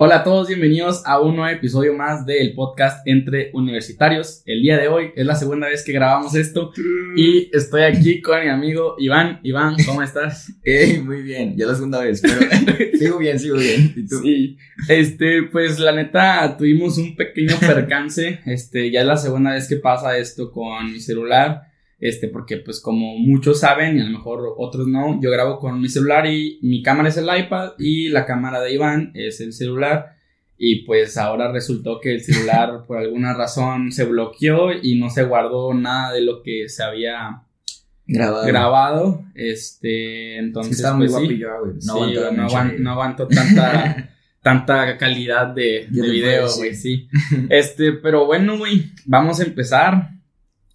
Hola a todos, bienvenidos a un nuevo episodio más del podcast Entre Universitarios. El día de hoy es la segunda vez que grabamos esto y estoy aquí con mi amigo Iván. Iván, ¿cómo estás? Hey, muy bien, ya la segunda vez, pero sigo bien, sigo bien. ¿Y tú? Sí, este, pues la neta tuvimos un pequeño percance, este, ya es la segunda vez que pasa esto con mi celular este, porque pues como muchos saben y a lo mejor otros no, yo grabo con mi celular y mi cámara es el iPad y la cámara de Iván es el celular y pues ahora resultó que el celular por alguna razón se bloqueó y no se guardó nada de lo que se había grabado. grabado este, entonces muy pues, sí. guapo güey. Sí, No aguanto no, no aguanto tanta, tanta calidad de, de video, güey, sí. Este, pero bueno, güey, vamos a empezar.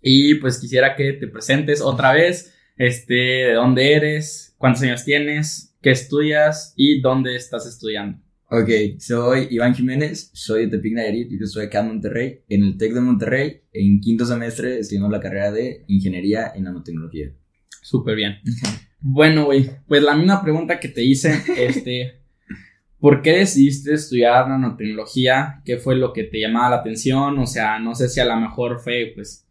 Y pues quisiera que te presentes otra vez. Este, de dónde eres, cuántos años tienes, qué estudias y dónde estás estudiando. Ok, soy Iván Jiménez, soy de Tepic Nayarit y yo estoy acá en Monterrey, en el TEC de Monterrey, en quinto semestre estudiando la carrera de Ingeniería en Nanotecnología. Súper bien. Bueno, güey, pues la misma pregunta que te hice, este, ¿por qué decidiste estudiar nanotecnología? ¿Qué fue lo que te llamaba la atención? O sea, no sé si a lo mejor fue, pues,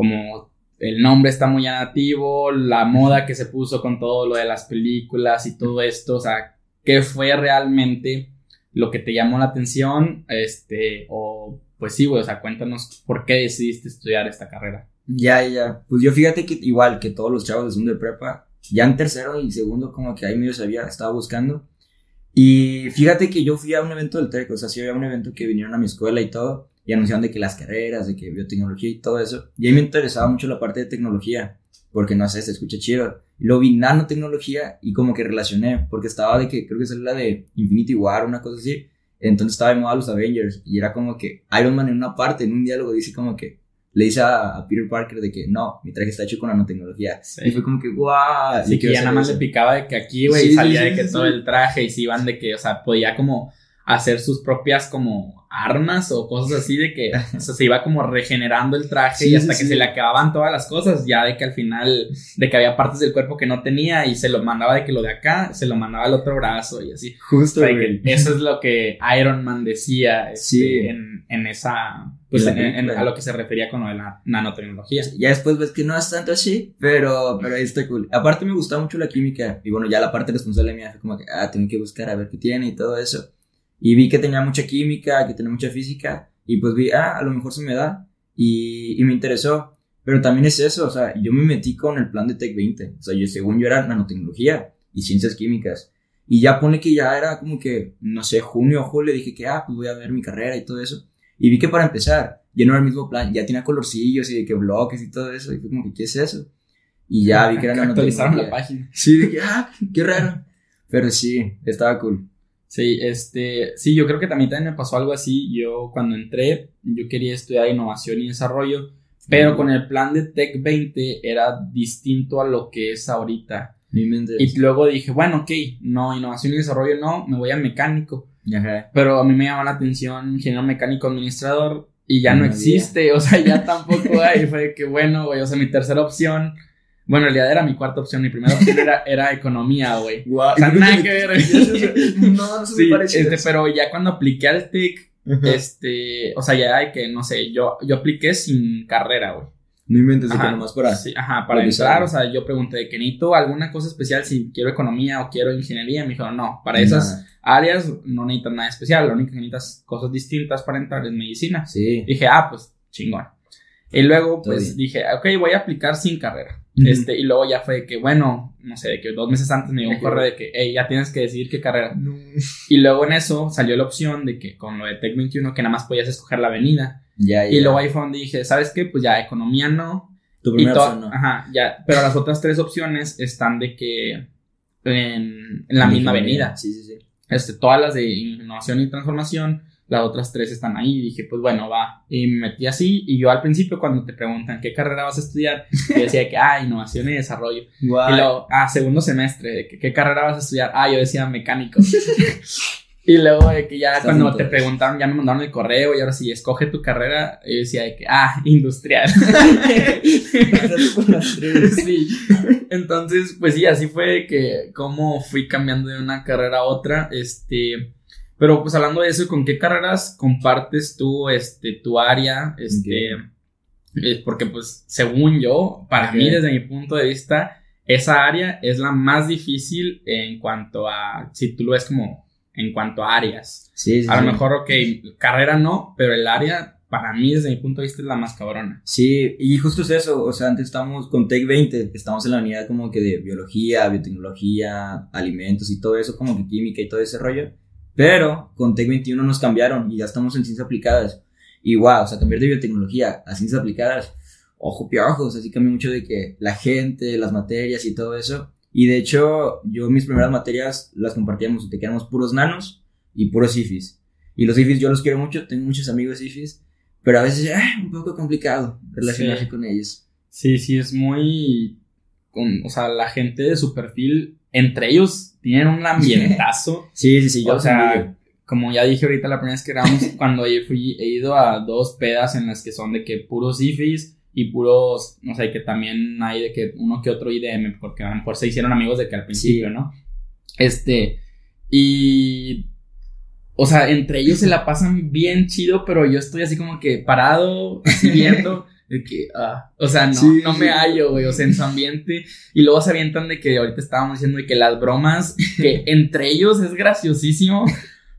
como el nombre está muy llamativo, la moda que se puso con todo lo de las películas y todo esto, o sea, ¿qué fue realmente lo que te llamó la atención? Este, o, pues sí, güey, o sea, cuéntanos por qué decidiste estudiar esta carrera. Ya, ya. Pues yo fíjate que igual que todos los chavos de segundo de prepa, ya en tercero y segundo como que ahí medio sabía, estaba buscando. Y fíjate que yo fui a un evento del TEC, o sea, sí había un evento que vinieron a mi escuela y todo, y anunciaron de que las carreras, de que biotecnología y todo eso. Y a mí me interesaba mucho la parte de tecnología, porque no sé, se escucha chido. Luego vi nanotecnología y como que relacioné, porque estaba de que creo que es la de Infinity War, una cosa así. Entonces estaba de moda los Avengers y era como que Iron Man en una parte, en un diálogo, dice como que le dice a, a Peter Parker de que no, mi traje está hecho con nanotecnología. Sí. Y fue como que, guau. Así que ya nada más le eso. picaba de que aquí, güey, Sí, salía sí, de que todo el traje y se iban de que, o sea, podía como hacer sus propias como armas o cosas así de que, o sea, se iba como regenerando el traje Sí, y hasta sí, que sí. se le acababan todas las cosas, ya de que al final, de que había partes del cuerpo que no tenía y se lo mandaba de que lo de acá, se lo mandaba al otro brazo y así. O Justo, sea, güey. que eso es lo que Iron Man decía este, Sí. en, en esa, pues En a lo que se refería con lo de la nanotecnología. Ya después ves que no es tanto así, pero, pero ahí está cool. Aparte me gustaba mucho la química y bueno, ya la parte responsable mía fue como que, ah, tengo que buscar a ver qué tiene y todo eso. Y vi que tenía mucha química, que tenía mucha física y pues vi, ah, a lo mejor se me da y, y me interesó. Pero también es eso, o sea, yo me metí con el plan de Tech 20. O sea, yo, según yo era nanotecnología y ciencias químicas. Y ya pone que ya era como que, no sé, junio o julio, dije que, ah, pues voy a ver mi carrera y todo eso. Y vi que para empezar, ya no era el mismo plan, ya tenía colorcillos y de que bloques y todo eso. Y fue como que, ¿qué es eso? Y ya vi que era actualizaron la página. Sí, dije, ah, qué raro. Pero sí, estaba cool. Sí, este, sí, yo creo que también, también me pasó algo así. Yo cuando entré, yo quería estudiar innovación y desarrollo, pero con el plan de Tech 20 era distinto a lo que es ahorita. Y luego dije, bueno, ok, no, innovación y desarrollo no, me voy a mecánico. Ajá. Pero a mí me llamó la atención ingeniero mecánico administrador y ya no, No existe, o sea, ya tampoco hay. Fue que bueno, güey, o sea, mi tercera opción, bueno, en realidad era mi cuarta opción, mi primera opción era, era economía, güey. Guau. O sea, nada que ver. No, no se Sí, me parece. este, pero ya cuando apliqué al TIC, este, o sea, ya hay que, no sé, yo, yo apliqué sin carrera, güey. No inventes de que Ajá, nomás para. sí, ajá, para entrar, o sea, yo pregunté de que necesito alguna cosa especial si quiero economía o quiero ingeniería. Me dijeron, no, para esas áreas no necesitas nada especial, lo único que necesitas cosas distintas para entrar es medicina. Sí. Dije, ah, pues chingón. Y luego, pues dije, ok, voy a aplicar sin carrera. Este, y luego ya fue que, bueno, no sé, de que dos meses antes me llegó un correo de que, hey, ya tienes que decidir qué carrera. No. Y luego en eso salió la opción de que con lo de Tech 21, que nada más podías escoger la avenida. Ya, ya. Y luego ahí fue donde dije, ¿sabes qué? Pues ya, economía no. Tu primera opción, ¿no? Ajá, ya. Pero las otras tres opciones están de que en, en la misma avenida. Sí, sí, sí. Este, todas las de innovación y transformación, las otras tres están ahí. Y dije, pues bueno, va. Y me metí así. Y yo al principio, cuando te preguntan qué carrera vas a estudiar, yo decía que, ah, innovación y desarrollo. Y luego, ah, segundo semestre, de que, ¿qué carrera vas a estudiar? Ah, yo decía mecánico. y luego de que ya Estás cuando te preguntaron, ya me mandaron el correo y ahora sí, escoge tu carrera, yo decía de que, ah, industrial. Sí. Entonces, pues sí, así fue que como fui cambiando de una carrera a otra, este, Pero pues hablando de eso, ¿con qué carreras compartes tú, este, tu área? Este, eh, porque pues según yo, para mí desde mi punto de vista, esa área es la más difícil en cuanto a, si tú lo ves como en cuanto a áreas. Sí, sí, a lo sí. mejor, ok, carrera no, pero el área para mí desde mi punto de vista es la más cabrona. Sí, y justo es eso, o sea, antes estamos con Tech 20, estamos en la unidad como que de biología, biotecnología, alimentos y todo eso, como que química y todo ese rollo, pero con Tech 21 nos cambiaron y ya estamos en ciencias aplicadas. Y wow, o sea, cambiar de biotecnología a ciencias aplicadas, ojo piojos, así cambia mucho de que la gente, las materias y todo eso. Y de hecho, yo mis primeras materias las compartíamos, te quedamos puros nanos y puros IFIS. Y los IFIS yo los quiero mucho, tengo muchos amigos IFIS, pero a veces es un poco complicado relacionarse Sí. con ellos. Sí, sí, es muy. con- o sea, la gente de su perfil, entre ellos, tienen un ambientazo. Sí, sí, sí, yo o sea, envidio. como ya dije ahorita la primera vez que grabamos, cuando yo fui, he ido a dos pedas en las que son de que puros IFIs y puros, no sé, que también hay de que uno que otro IDM, porque a lo mejor se hicieron amigos de que al principio, Sí. ¿no? Este, y. O sea, entre ellos se la pasan bien chido, pero yo estoy así como que parado, así viendo, de que, ah, o sea, no, Sí. no me hallo, güey, o sea, en su ambiente. Y luego se avientan de que ahorita estábamos diciendo de que las bromas, que entre ellos es graciosísimo,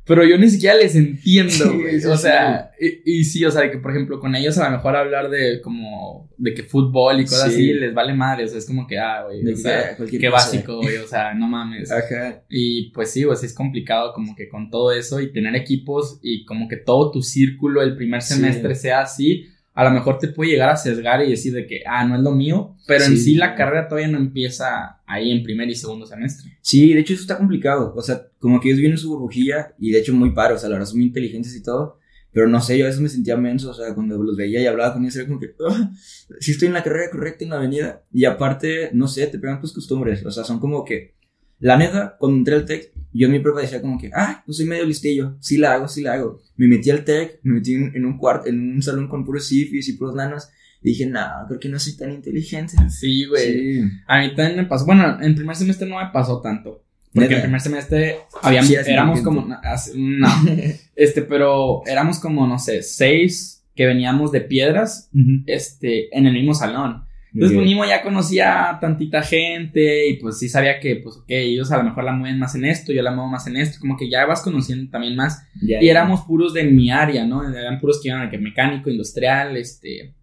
pero yo ni siquiera les entiendo, Sí, güey. sí, o sí. sea, y, y sí, o sea, de que por ejemplo con ellos a lo mejor hablar de como, de que fútbol y cosas Sí. así les vale madre, o sea, es como que, ah, güey, o sea, qué básico, güey, o sea, no mames. Ajá. Y pues sí, pues es complicado como que con todo eso y tener equipos y como que todo tu círculo el primer Sí. semestre sea así, a lo mejor te puede llegar a sesgar y decir de que, ah, no es lo mío, pero en Sí. sí la carrera todavía no empieza ahí en primer y segundo semestre. Sí, de hecho eso está complicado. O sea, como que ellos vienen en su burbujilla y de hecho muy paros, o sea, la verdad son muy inteligentes y todo. Pero no sé, yo a veces me sentía menso, o sea, cuando los veía y hablaba con ellos era como que, ah, sí estoy en la carrera correcta en la avenida. Y aparte, no sé, te pegan tus costumbres, o sea, son como que, la neta, cuando entré al TEC, yo en mi prueba decía como que, ah, pues soy medio listillo, sí la hago, sí la hago. Me metí al TEC, me metí en, un cuarto, en un salón con puros sifis y puros nanos, y dije, no, creo que no soy tan inteligente. Sí, güey. Sí. A mí también me pasó, bueno, en primer semestre no me pasó tanto. Porque ¿Neta? en primer semestre habíamos, Sí, éramos como, no, este, pero éramos como, no sé, seis que veníamos de piedras, este, en el mismo salón. Entonces, pues, Nimo ya conocía tantita gente y pues sí sabía que, pues, ok, ellos a lo mejor la mueven más en esto, yo la muevo más en esto, como que ya vas conociendo también más. Y éramos puros de mi área, ¿no? Eran puros que iban a que mecánico, industrial, este,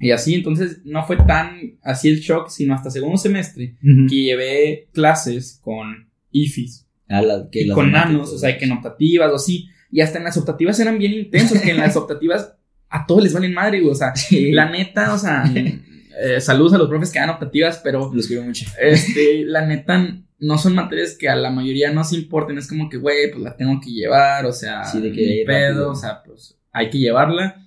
y así. Entonces, no fue tan así el shock, sino hasta segundo semestre que llevé clases con IFIS A la- que y con nanos, o sea, que en optativas o así. Y hasta en las optativas eran bien intensos, que en las optativas a todos les valen madre, güey. O sea, Sí. la neta, o sea, eh, saludos a los profes que dan optativas, pero Los quiero mucho. este, la neta, no son materias que a la mayoría nos importen. Es como que, güey, pues la tengo que llevar, o sea, Sí, de que ni pedo, rápido. o sea, pues hay que llevarla.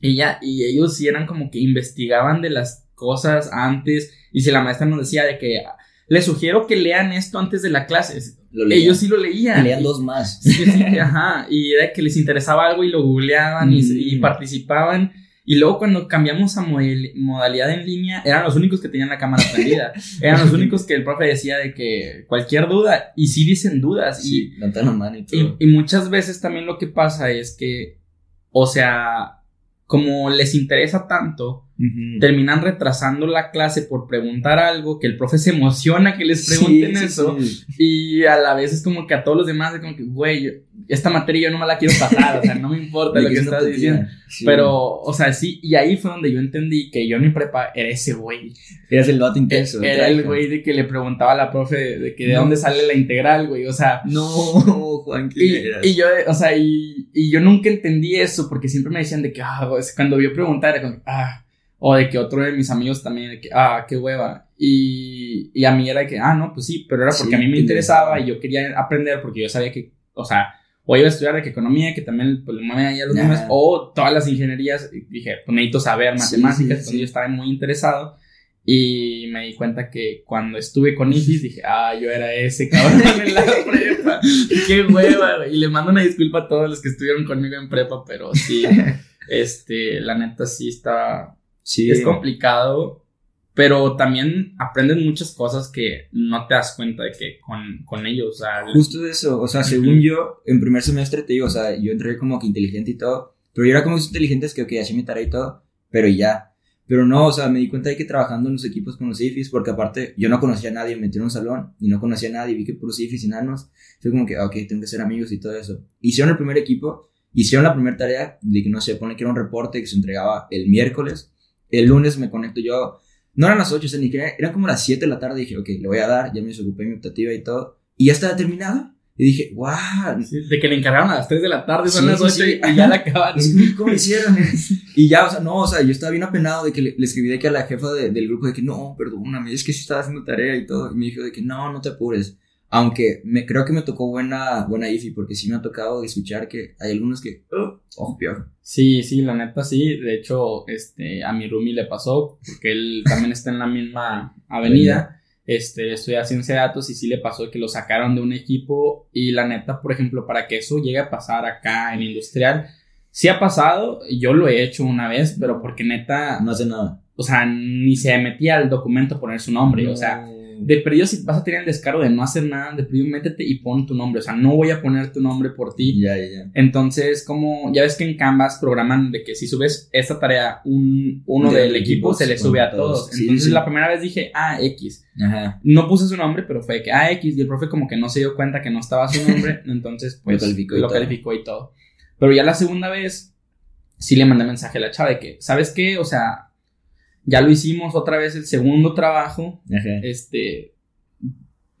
Y ya, y ellos sí eran como que investigaban de las cosas antes. Y si la maestra nos decía de que les sugiero que lean esto antes de la clase, Lo leían. ellos sí lo leían. Y leían Y- dos más. Sí, sí, ajá. Y era que les interesaba algo y lo googleaban y, y Mm. participaban. Y luego cuando cambiamos a modalidad en línea, eran los únicos que tenían la cámara prendida. eran los únicos que el profe decía de que cualquier duda, y sí dicen dudas. Sí, levantan la mano y Y, todo. y, y muchas veces también lo que pasa es que, o sea, como les interesa tanto, terminan retrasando la clase por preguntar algo, que el profe se emociona que les pregunten sí, eso. sí. Y a la vez es como que a todos los demás es como que, güey, esta materia yo no me la quiero pasar, o sea, no me importa lo que estás diciendo. Sí. Pero, o sea, sí, y ahí fue donde yo entendí que yo en mi prepa era ese güey. Eras el vato intenso. Era el güey de que le preguntaba a la profe de, que de No. dónde sale la integral, güey, o sea. No, Juan, ¿qué Y, eras? y yo, o sea, y, y yo nunca entendí eso porque siempre me decían de que, ah, cuando yo preguntaba era como, ah, o de que otro de mis amigos también, de que, ah, qué hueva. Y, y a mí era de que, ah, no, pues sí, pero era porque Sí, a mí me te interesaba interesaba. y yo quería aprender porque yo sabía que, o sea, o iba a estudiar economía, que también pues, le mueven ahí a los Ajá. números, o todas las ingenierías, dije, pues necesito saber Sí, matemáticas, sí, entonces sí. yo estaba muy interesado. Y me di cuenta que cuando estuve con IFIS dije, ah, yo era ese cabrón en la prepa. Qué hueva, güey. Y le mando una disculpa a todos los que estuvieron conmigo en prepa, pero sí, este, la neta sí está, Sí. es complicado, pero también aprendes muchas cosas que no te das cuenta de que con, con ellos, o sea, Justo de eso, o sea, según yo, en primer semestre te digo, o sea, yo entré como que inteligente y todo, pero yo era como esos inteligentes que, ok, hacía mi tarea y todo, pero ya. Pero no, o sea, me di cuenta de que trabajando en los equipos con los IFIs, porque aparte yo no conocía a nadie, me metí en un salón y no conocía a nadie, vi que puros IFIs y nanos, fue como que, ok, tengo que ser amigos y todo eso. Hicieron el primer equipo, hicieron la primera tarea, de que no sé, pone que era un reporte que se entregaba el miércoles, el lunes me conecto yo, no eran las 8, o sea, ni que eran como las 7 de la tarde, dije, ok, le voy a dar, ya me desocupé mi optativa y todo, y ya estaba terminado. Y dije, wow. de que le encargaron a las 3 de la tarde, son Sí, las sí, 8 sí. y ya la acabaron. Sí, ¿Cómo hicieron? y ya, o sea, no, o sea, yo estaba bien apenado de que le, le escribí de que a la jefa de- del grupo de que no, perdóname, es que sí estaba haciendo tarea y todo. Y me dijo de que no, no te apures. Aunque me, creo que me tocó buena, buena IFI, porque sí me ha tocado escuchar que hay algunos que, oh, ojo, piojo. Sí, sí, la neta sí. De hecho, este, a mi roomie le pasó, porque él también está en la misma avenida. Este, estudia ciencia de datos y sí le pasó que lo sacaron de un equipo. Y la neta, por ejemplo, para que eso llegue a pasar acá en industrial, sí ha pasado. Yo lo he hecho una vez, pero porque neta, No hace nada. o sea, ni se metía al documento a poner su nombre. O sea, de perdido, si vas a tener el descaro de no hacer nada, de perdido, métete y pon tu nombre. O sea, no voy a poner tu nombre por ti. Ya, ya, ya. Entonces, como ya ves que en Canvas programan de que si subes esta tarea, un, uno Del del equipo se le sube a todos. todos. Sí, Entonces, sí. la primera vez dije, ah, X. Ajá. No puse su nombre, pero fue de que, ah, X. Y el profe como que no se dio cuenta que no estaba su nombre. entonces, pues, Lo calificó y lo calificó y todo. Pero ya la segunda vez, sí le mandé mensaje a la chava de que, ¿sabes qué? O sea, ya lo hicimos otra vez el segundo trabajo Ajá. este,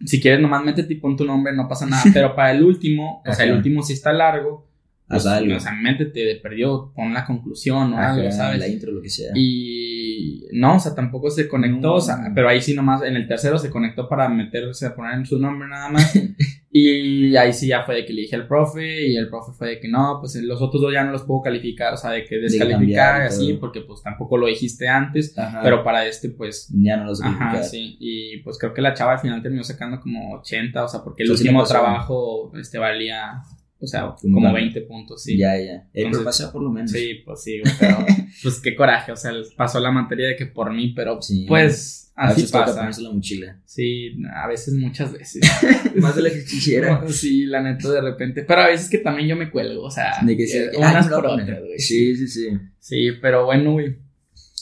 si quieres nomás métete y pon tu nombre, no pasa nada, pero para el último, o sea, el último sí está largo, pues, Haz algo. o sea, métete de perdido, pon la conclusión o algo, ¿sabes? La intro, lo que sea. Y no, o sea, tampoco se conectó, No. o sea, pero ahí sí nomás, en el tercero se conectó para meterse a poner su nombre nada más. y ahí sí ya fue de que le dije al profe y el profe fue de que no, pues los otros dos ya no los puedo calificar, o sea, de que descalificar y así, porque pues tampoco lo dijiste antes, Ajá. pero para este pues ya no los Ajá, sí. Y pues creo que la chava al final terminó sacando como 80, o sea, porque el último trabajo este valía, o sea, Como cuánto. 20 puntos, sí. Ya, ya. Eh, pero Entonces- pasa por lo menos. Sí, pues sí, güey, pero pues qué coraje, o sea, pasó la materia de que por mí, pero Sí. pues A así veces toca pasa. ponerse la mochila. Sí, a veces, muchas veces. Más de la que quisiera. Sí, la neta de repente, pero a veces que también yo me cuelgo, o sea, De que sí, eh, unas lo por a otras, güey. Sí, sí, sí. Sí, pero bueno, güey.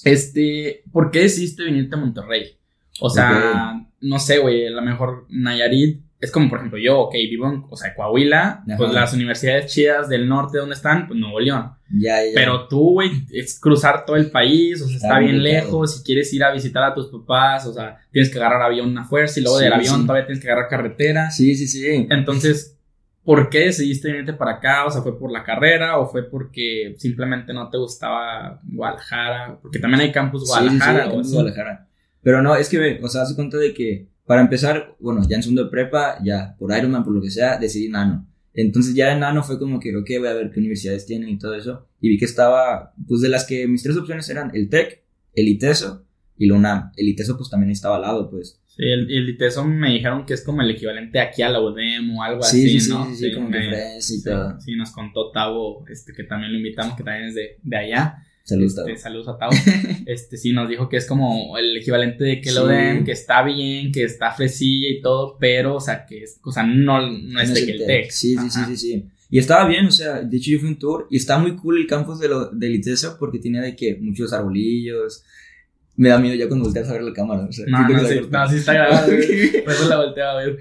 Este, ¿por qué decidiste venirte a Monterrey? O sea, no sé, güey, a lo mejor Nayarit es como, por ejemplo, yo, ok, vivo en, o sea, Coahuila, Ajá. pues las universidades chidas del norte, ¿dónde están? Pues Nuevo León. Ya, ya. Pero tú, güey, es cruzar todo el país, o sea, está, Está bien lejos, si quieres ir a visitar a tus papás, o sea, tienes que agarrar avión a fuerza y luego del Sí, avión sí. todavía tienes que agarrar carretera. Sí, sí, sí. Entonces, ¿por qué decidiste venirte para acá? O sea, ¿fue por la carrera o fue porque simplemente no te gustaba Guadalajara? Porque también hay campus Sí, sí, sí, Guadalajara o Campus. Guadalajara. Pero no, es que, o sea, hace cuenta de que, para empezar, bueno, ya en segundo de prepa, ya, por Ironman, por lo que sea, decidí Nano. Entonces ya en Nano fue como que, ok, voy a ver qué universidades tienen y todo eso. Y vi que estaba, pues de las que mis tres opciones eran el TEC, el ITESO y la UNAM. El ITESO pues también estaba al lado, pues. Sí, el, el ITESO me dijeron que es como el equivalente aquí a la UDEM o algo Sí, así, sí, sí, ¿no? sí, sí, como que me- y sí, todo. sí, nos contó Tavo, este, que también lo invitamos, que también es de, de allá. Saludos, Este, saludos a Tavo. este, sí, nos dijo que es como el equivalente de que Sí. lo den, que está bien, que está fresilla y todo, pero, o sea, que es, o sea, no, no es No de que el el TEC. TEC. Sí, sí, sí, sí, sí. Y estaba bien, o sea, de hecho yo fui un tour y está muy cool el campus de lo, del ITESO porque tiene de que muchos arbolillos. Me da miedo ya cuando volteas a ver la cámara. O sea, No, no, sí, no, sí está. Por eso la a ver.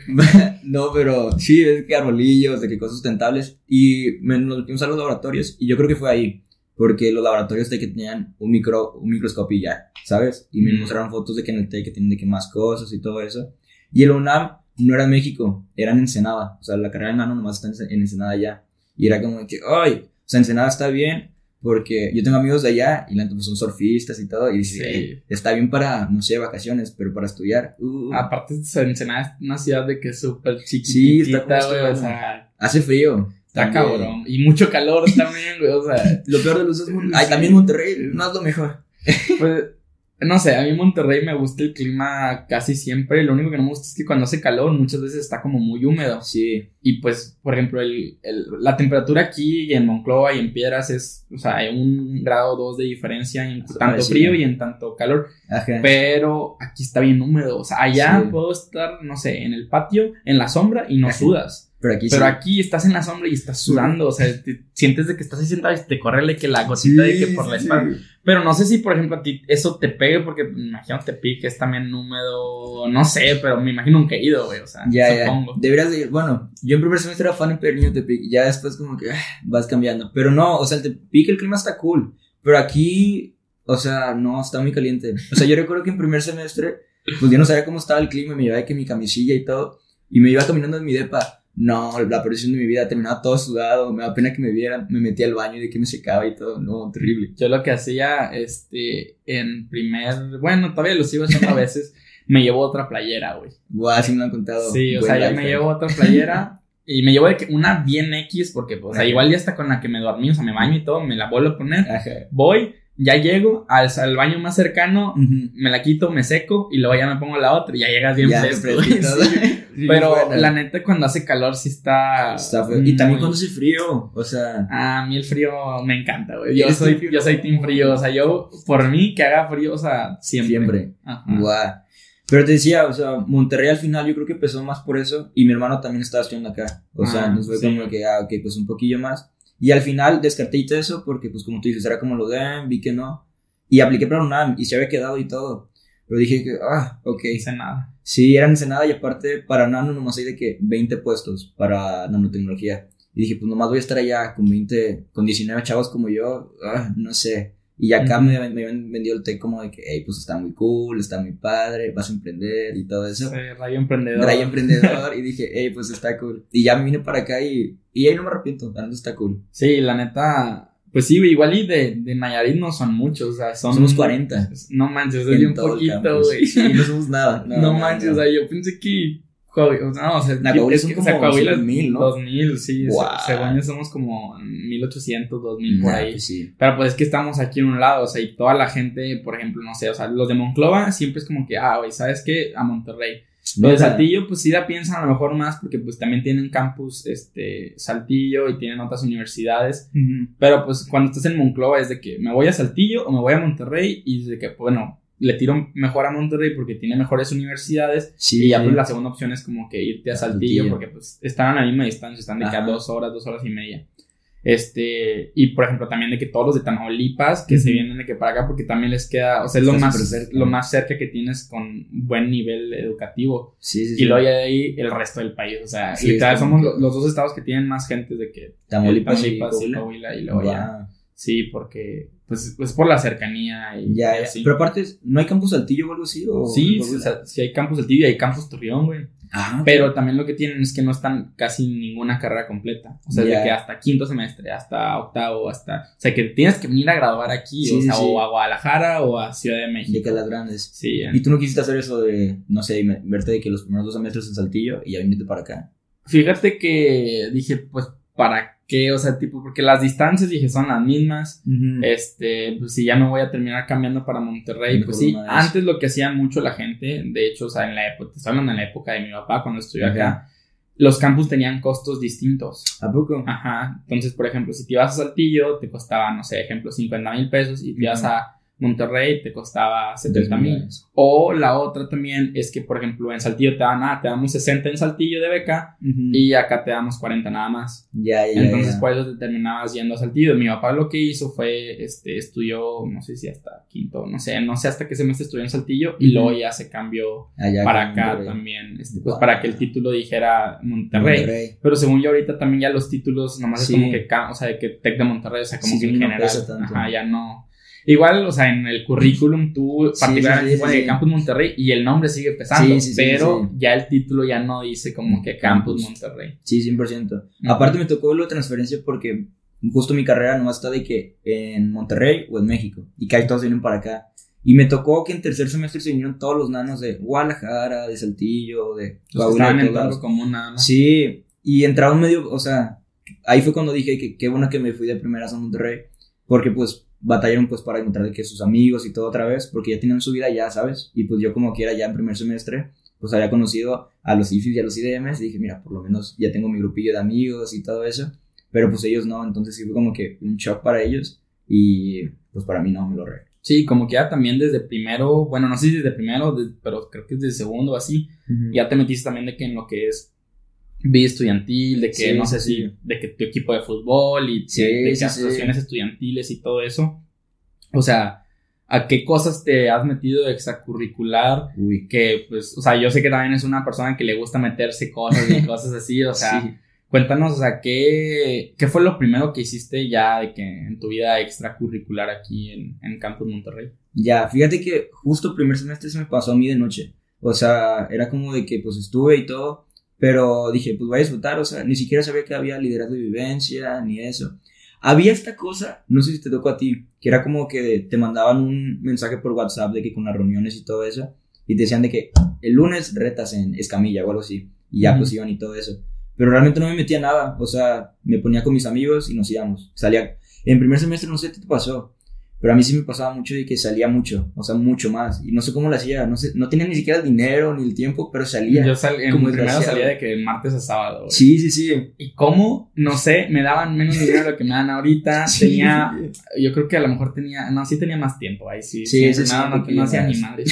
No, pero sí, es que arbolillos, de que cosas sustentables. Y me, nos metimos a los laboratorios y yo creo que fue ahí. Porque los laboratorios de que tenían un, micro, un microscopio y ya, ¿sabes? Y me Mm. mostraron fotos de que en el TEC que tienen de que más cosas y todo eso. Y el UNAM no era México, era en Ensenada. O sea, la carrera de nano nomás está en en Ensenada ya. Y era como que, ay, o sea, Ensenada está bien porque yo tengo amigos de allá y la pues, son surfistas y todo. Y dice, Sí. "Ey, está bien para, no sé, vacaciones, pero para estudiar, uh, Aparte, Ensenada es una ciudad de que es súper Sí, chiquitita, está como güey, o sea, hace frío. Está cabrón. Y mucho calor también, güey, o sea, Lo peor de los dos mundos. Ay, también Monterrey no es lo mejor. pues, no sé, a mí Monterrey me gusta el clima casi siempre. Lo único que no me gusta es que cuando hace calor muchas veces está como muy húmedo. Sí. Y pues, por ejemplo, el, el- la temperatura aquí en Monclova y en Piedras es, o sea, hay un grado o dos de diferencia en tanto frío y en tanto calor. Ajá. Pero aquí está bien húmedo. O sea, allá Sí. puedo estar, no sé, en el patio, en la sombra y no Ajá. sudas. Pero aquí Pero sí. aquí estás en la sombra y estás sudando. O sea, te sientes de que estás ahí sentado y te corre de que la gotita de que por la Sí, espalda. sí. Pero no sé si, por ejemplo, a ti eso te pegue porque me imagino te pique, es también húmedo, no sé, pero me imagino un caído, güey, o sea, Ya, supongo. ya. Deberías de ir. Bueno, yo en primer semestre era fan en Niño Tepic. Ya después, como que ah, vas cambiando. Pero no, o sea, el Tepic, el clima está cool. Pero aquí, o sea, no, está muy caliente. O sea, yo recuerdo que en primer semestre, pues yo no sabía cómo estaba el clima. Me llevaba que mi camisilla y todo. Y me iba caminando en mi depa. No, la perdición de mi vida. Terminaba todo sudado. Me da pena que me vieran. Me metía al baño y de que me secaba y todo. No, terrible. Yo lo que hacía, este, en primer, bueno, todavía lo sigo haciendo a veces, me llevo otra playera, güey. Guau, sí me lo han contado. Sí, o sea, yo me llevo otra playera y me llevo de que una bien X porque, pues, o sea, igual ya está con la que me dormí, o sea, me baño y todo, me la vuelvo a poner, Ajá. voy, ya llego al, al baño más cercano, me la quito, me seco y luego ya me pongo la otra y ya llegas bien Ya, fresco. Sí. Pero la neta, cuando hace calor, sí está. Está feo. Y también cuando hace frío. O sea. Ah, a mí el frío me encanta, güey. Yo ¿Eres soy, team frío? yo soy team frío. O sea, yo, por mí, que haga frío, o sea, siempre. Siempre. Guau. Pero te decía, o sea, Monterrey al final yo creo que empezó más por eso. Y mi hermano también estaba estudiando acá. O sea, Ah, nos fue sí. como que, ah, ok, pues un poquillo más. Y al final descarté eso porque, pues como tú dices, era como lo de, vi que no. Y apliqué para UNAM y se había quedado y todo. Pero dije que, ah, ok. No hice nada. Sí, era en Ensenada y aparte para nano nomás hay de que 20 puestos para nanotecnología. Y dije, pues nomás voy a estar allá con 20, con 19 chavos como yo, ah, no sé. Y acá me, me vendido el té como de que, hey, pues está muy cool, está muy padre, vas a emprender y todo eso. Sí, rayo emprendedor. Rayo emprendedor y dije, hey, pues está cool. Y ya me vine para acá y, y ahí no me arrepiento, la neta está cool. Sí, la neta. Pues sí, igual y de, de Nayarit no son muchos, o sea, son. Somos 40. No manches, es el poquito, güey. Sí, no somos nada. No, manches, o sea, yo pensé que. Coahuila- No, o sea, Coahuila es son que, o sea, como Coahuila es 2000, ¿no? 2000, sí. Según yo somos como 1800, 2000 por ahí. pues sí. Pero pues es que estamos aquí en un lado, o sea, y toda la gente, por ejemplo, no sé, o sea, los de Monclova siempre es como que, ah, güey, ¿sabes qué? A Monterrey. Los de. Saltillo, pues sí la piensan a lo mejor más porque pues también tienen campus, este, Saltillo y tienen otras universidades. Pero pues cuando estás en Monclova es de que me voy a Saltillo o me voy a Monterrey y de que, bueno, le tiro mejor a Monterrey porque tiene mejores universidades. Sí, Y ya sí. pues la segunda opción es como que irte a Saltillo, Saltillo. porque pues están a la misma distancia, están de que a dos horas, dos horas y media. Este, y por ejemplo también de que todos los de Tamaulipas que se vienen de que para acá porque también les queda, o sea, es lo Está más, cerca. lo más cerca que tienes con buen nivel educativo. Sí, sí, sí. Y luego ya de ahí el resto del país, o sea, Sí, literal somos los dos estados que tienen más gente de que Tamaulipas, el y Coahuila. Y luego ya. Sí, porque pues, pues por la cercanía y Ya, así. Pero aparte, ¿no hay campus Saltillo o algo así? O Sí, o sea, sí hay campus Tibia y hay campus Torreón, güey. Ah, Pero también lo que tienen es que no están casi ninguna carrera completa. O sea, de que hasta quinto semestre, hasta octavo, hasta. O sea, que tienes que venir a graduar aquí, Sí, o sea, sí. o a Guadalajara o a Ciudad de México. de que las grandes. Sí, ¿Y tú no quisiste hacer eso de, no sé, verte de que los primeros dos semestres en Saltillo y ya venirte para acá? fíjate que dije, pues, ¿para qué? O sea, tipo, porque las distancias, dije, son las mismas. Este, pues si ya me voy a terminar cambiando para Monterrey, pues sí, antes lo que hacía mucho la gente, de hecho, o sea, en la época, te en la época de mi papá cuando estudió acá, los campus tenían costos distintos. ¿A poco? Ajá, entonces, por ejemplo, si te ibas a Saltillo, te costaba, no sé, ejemplo, 50 mil pesos, y te ibas a Monterrey, te costaba 70 mil. O la otra también es que, por ejemplo, en Saltillo te dan, ah, te damos 60 en Saltillo de beca, y acá te damos 40 nada más. Ya, ya. Entonces, ya. por eso te terminabas yendo a Saltillo. Mi papá lo que hizo fue, este, estudió, no sé si hasta quinto, no sé, no sé hasta qué semestre estudió en Saltillo, y luego ya se cambió Allá para acá Monterrey. también, este, pues Wow. para que el título dijera Monterrey. Monterrey. Pero según yo ahorita también ya los títulos nomás Sí. es como que, o sea, de que Tec de Monterrey, o sea, como Sí, que en no general, ajá, ya no. Igual, o sea, en el currículum tú particularmente sí, sí, sí, que. Campus Monterrey y el nombre sigue pesando, pero ya el título ya no dice como que Campus. Monterrey. Sí, 100%. Ujú. Aparte me tocó de transferencia porque justo mi carrera no está de que en Monterrey o en México. Y casi todos vienen para acá. Y me tocó que en tercer semestre se vinieron todos los nanos de Guadalajara, de Saltillo, de que Coahuila, estaban de en todos tronco lados. común nada más. Sí, y entraron medio, o sea, ahí fue cuando dije que qué bueno que me fui de primeras a Monterrey, porque pues batallaron pues para encontrar que sus amigos y todo otra vez, porque ya tenían su vida ya, ¿sabes? Y pues yo como quiera ya en primer semestre, pues había conocido a los IFIs y a los IDMs y dije, mira, por lo menos ya tengo mi grupillo de amigos y todo eso, pero pues ellos no, entonces sí fue como que un shock para ellos y pues para mí no, me lo re. Sí, como que ya también desde primero, bueno, no sé si desde primero, de- pero creo que desde segundo así, ya te metiste también de que en lo que es vida estudiantil, de que Sí, no sé sí. si, de que tu equipo de fútbol y Sí, de, que asociaciones estudiantiles y todo eso. O sea, ¿a qué cosas te has metido de extracurricular? Uy, Que pues, o sea, yo sé que también es una persona que le gusta meterse cosas y cosas así, o sea, cuéntanos, o sea, ¿qué, ¿qué fue lo primero que hiciste ya de que en tu vida extracurricular aquí en, en Campus Monterrey? Ya, fíjate que justo el primer semestre se me pasó a mí de noche. O sea, era como de que pues estuve y todo, pero dije, pues voy a disfrutar, o sea, ni siquiera sabía que había liderazgo de vivencia, ni eso. Había esta cosa, no sé si te tocó a ti, que era como que te mandaban un mensaje por WhatsApp de que con las reuniones y todo eso, y te decían de que el lunes retas en Escamilla o algo así, y ya Ujú. pues iban y todo eso. Pero realmente no me metía nada, o sea, me ponía con mis amigos y nos íbamos. Salía, en primer semestre no sé qué te pasó, pero a mí sí me pasaba mucho de que salía mucho, o sea, mucho más. Y no sé cómo lo hacía, no sé, no tenía ni siquiera el dinero ni el tiempo, pero salía. Yo sal, en como primero salía de que martes a sábado. güey. Sí, sí, sí. ¿Y cómo? No sé, me daban menos dinero de lo que me dan ahorita. Sí. Tenía, yo creo que a lo mejor tenía, no, sí tenía más tiempo ahí, sí. Sí, sí, no, sí, no, no, hacía más. ni madre.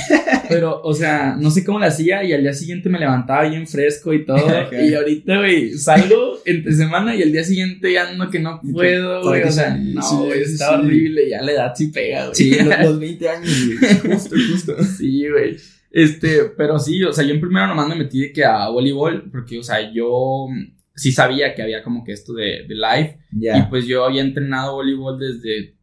Pero, o sea, no sé cómo lo hacía y al día siguiente me levantaba bien fresco y todo. Y ahorita, güey, salgo entre semana y el día siguiente ya ando que no puedo, güey. O sea, no, güey, está horrible. Ya la edad sí pega, güey. Sí, los, los 20 años, güey. Justo, justo. Sí, güey. Este, pero sí, o sea, yo en primero nomás me metí de que a voleibol, porque, o sea, yo sí sabía que había como que esto de, de live, y pues yo había entrenado voleibol desde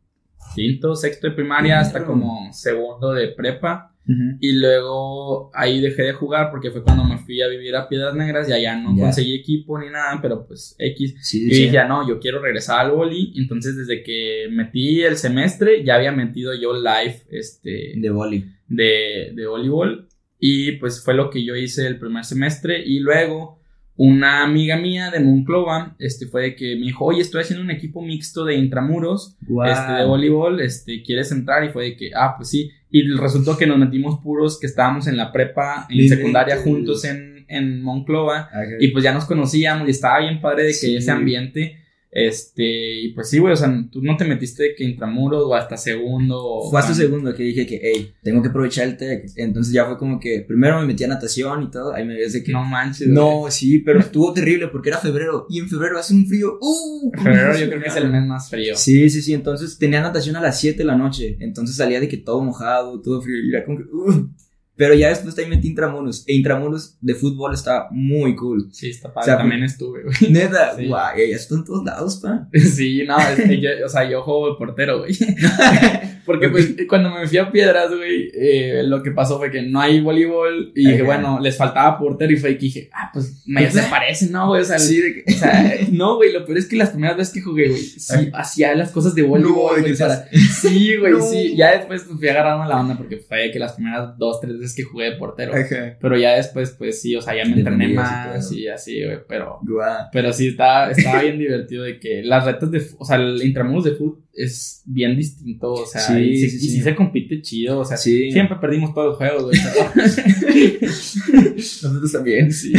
quinto, sexto de primaria hasta como segundo de prepa, Ujú. y luego ahí dejé de jugar porque fue cuando me fui a vivir a Piedras Negras y allá no Ya. conseguí equipo ni nada, pero pues X. Sí, Y sí. dije, ya no, yo quiero regresar al boli. Entonces, desde que metí el semestre, ya había metido yo live este, De boli. de, de voleibol y pues fue lo que yo hice el primer semestre y luego una amiga mía de Monclova este fue de que me dijo oye estoy haciendo un equipo mixto de intramuros Guau. este de voleibol este quieres entrar y fue de que ah pues sí y resultó que nos metimos puros que estábamos en la prepa en secundaria juntos en, en Monclova Ajá. y pues ya nos conocíamos y estaba bien padre de que Sí. ese ambiente este y pues sí güey o sea tú no te metiste de que intramuros o hasta segundo o Fue hasta segundo que dije que, hey, tengo que aprovechar el TEC. Entonces ya fue como que primero me metí a natación y todo. Ahí me ves de que. no manches. No, sí, pero estuvo terrible porque era febrero. Y en febrero hace un frío. ¡Uh! Febrero yo creo que es el mes más frío. Sí, sí, sí. Entonces tenía natación a las 7 de la noche. Entonces salía de que todo mojado, todo frío. Y era como que. "Ugh". Pero ya después también metí Intramuros. E Intramuros de fútbol está muy cool. Sí, está padre. O sea, También estuve, güey. Neta, Sí. guay, ya está en todos lados, pa. Sí, no, es que yo, o sea, yo juego de portero, güey. Porque pues cuando me fui a Piedras, güey, eh, lo que pasó fue que no hay voleibol y dije, bueno, les faltaba portero y fue que dije, ah, pues medio se parecen, ¿no, güey? O sea, Sí, de que- o sea, no, güey, lo peor es que las primeras veces que jugué, güey, sí, hacía las cosas de voleibol, güey, para- Sí, güey, No. sí. Ya después pues, fui agarrando la onda porque fue que las primeras dos, tres veces que jugué de portero. Ajá. Pero ya después, pues sí, o sea, ya me entrené y más todo. y así, güey, pero... Guau. Pero sí, estaba, estaba bien divertido de que las retas de... O sea, el intramuros de fútbol es bien distinto, o sea, Sí, y, sí, sí, y sí. se compite chido, o sea, siempre perdimos todos los juegos, güey. Nosotros también. sí.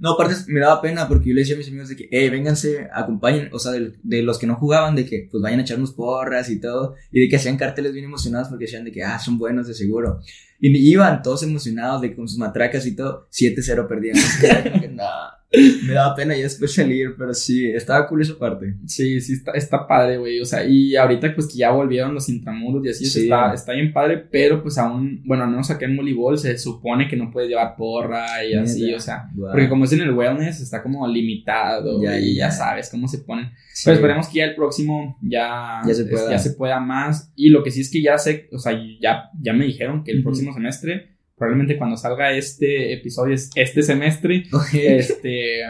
No, aparte me daba pena porque yo le decía a mis amigos de que, hey, vénganse, acompañen, o sea, de, de los que no jugaban, de que pues vayan a echarnos porras y todo, y de que hacían carteles bien emocionados porque decían de que, ah, son buenos de seguro. Y iban todos emocionados de con sus matracas y todo, 7-0 perdíamos. No, me daba pena ya después salir, pero sí, estaba cool esa parte. Sí, sí, está, está padre, güey. O sea, y ahorita pues que ya volvieron los intramuros y así, Sí. está, está bien padre, pero pues aún, bueno, menos acá en voleibol se supone que no puedes llevar porra y así, o sea, porque como es en el wellness, está como limitado Ya, y ya ya. sabes cómo se ponen. Sí. Pero esperemos que ya el próximo ya, Ya se pueda. ya se pueda más. Y lo que sí es que ya sé, o sea, ya, ya me dijeron que el próximo semestre, probablemente cuando salga este episodio, es este semestre, este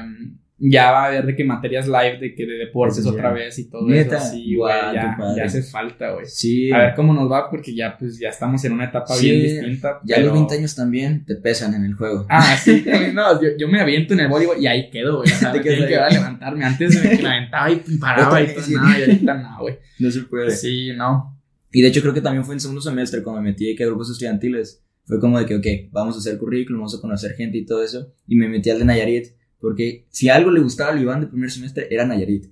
ya va a haber de que materias live de que de deportes Sí, otra vez y todo Neta, eso. Sí, güey, ya, ya hace falta, güey. Sí. A ver cómo nos va, porque ya pues ya estamos en una etapa Sí, bien distinta. ya pero- los 20 años también te pesan en el juego. Ah, sí, no, yo, yo me aviento en el voleibol y ahí quedo, güey. O sea, Te me quedas tienen que a levantarme. Antes me, me aventaba y paraba y todo, no, y ahorita no, güey. No se puede. Sí, no. Y de hecho creo que también fue en segundo semestre cuando me metí que grupos estudiantiles. Fue como de que, ok, vamos a hacer currículum, vamos a conocer gente y todo eso. Y me metí al de Nayarit. Porque si algo le gustaba al Iván de primer semestre era Nayarit.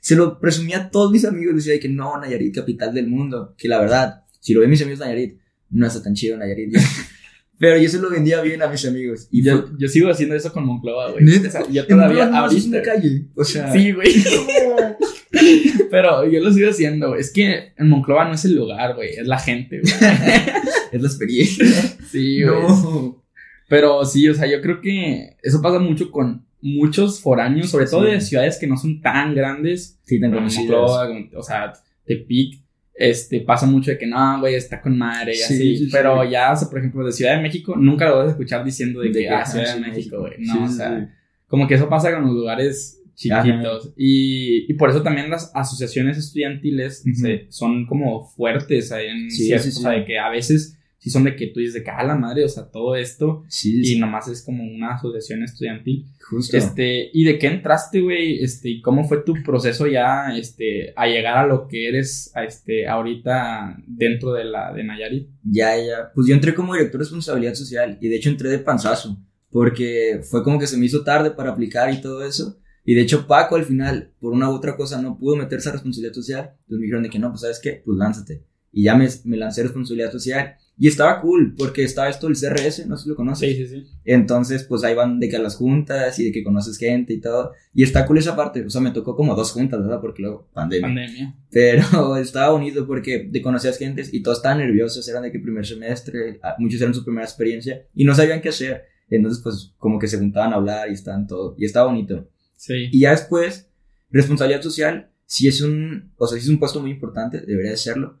Se lo presumía a todos mis amigos. Decía de que no, Nayarit, capital del mundo. Que la verdad, si lo ven mis amigos Nayarit, no está tan chido Nayarit. ya. Pero yo se lo vendía bien a mis amigos. Y Yo, fue- yo sigo haciendo eso con Monclova, güey. O sea, yo todavía ahorita. calle. O sea, Sí, güey. Pero yo lo sigo haciendo, güey. Es que en Monclova no es el lugar, güey. Es la gente, güey. es la experiencia. Sí, güey. no. Pero sí, o sea, yo creo que eso pasa mucho con muchos foráneos, sobre todo Sí. de ciudades que no son tan grandes. Sí, tan. Monclova, o sea, Tepic. Este, pasa mucho de que no, güey, está con madre y Sí, así. sí, sí. pero ya, o sea, por ejemplo, de Ciudad de México, nunca lo vas a escuchar diciendo de, De que, ah, Ciudad de México, güey. No, o sea, como que eso pasa con los lugares Ajá. chiquitos. Y, y por eso también las asociaciones estudiantiles se- son como fuertes ahí en Sí, cierto, sí, sí. o sea, de que a veces sí son de que tú dices de que, ah, la madre, o sea, todo esto, y nomás es como una asociación estudiantil. justo. Este, ¿y de qué entraste, güey? Este, ¿y cómo fue tu proceso ya, este, a llegar a lo que eres, a este, ahorita dentro de la, de Nayarit? Ya, ya. Pues yo entré como director de responsabilidad social y de hecho entré de panzazo porque fue como que se me hizo tarde para aplicar y todo eso. Y de hecho Paco al final, por una u otra cosa, no pudo meterse a responsabilidad social. Entonces me dijeron de que no, pues sabes qué, pues lánzate. Y ya me, me lancé a responsabilidad social. Y estaba cool porque estaba esto del CRS, no sé si lo conoces. Sí, sí, sí. Entonces, pues ahí van de que a las juntas y de que conoces gente y todo. Y está cool esa parte. O sea, me tocó como dos juntas, ¿verdad? Porque luego pandemia. Pandemia. Pero estaba bonito porque te conocías gentes y todos estaban nerviosos, eran de que primer semestre, ah, muchos eran su primera experiencia y no sabían qué hacer. Entonces, pues como que se juntaban a hablar y estaban todo. Y estaba bonito. Sí. Y ya después, responsabilidad social, si es un, o sea, sí es un puesto muy importante, debería de serlo.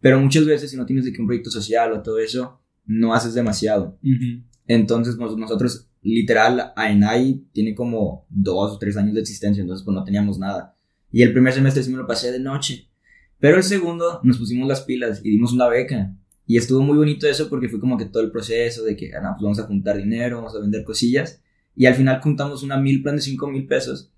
Pero muchas veces si no tienes de que un proyecto social o todo eso, no haces demasiado. Entonces, nosotros, literal, AENAI tiene como dos o tres años de existencia, entonces pues no teníamos nada. Y el primer semestre sí me lo pasé de noche. Pero el segundo nos pusimos las pilas y dimos una beca. Y estuvo muy bonito eso porque fue como que todo el proceso de que, ah, no, pues vamos a juntar dinero, vamos a vender cosillas. Y al final juntamos una mil plan de cinco mil pesos.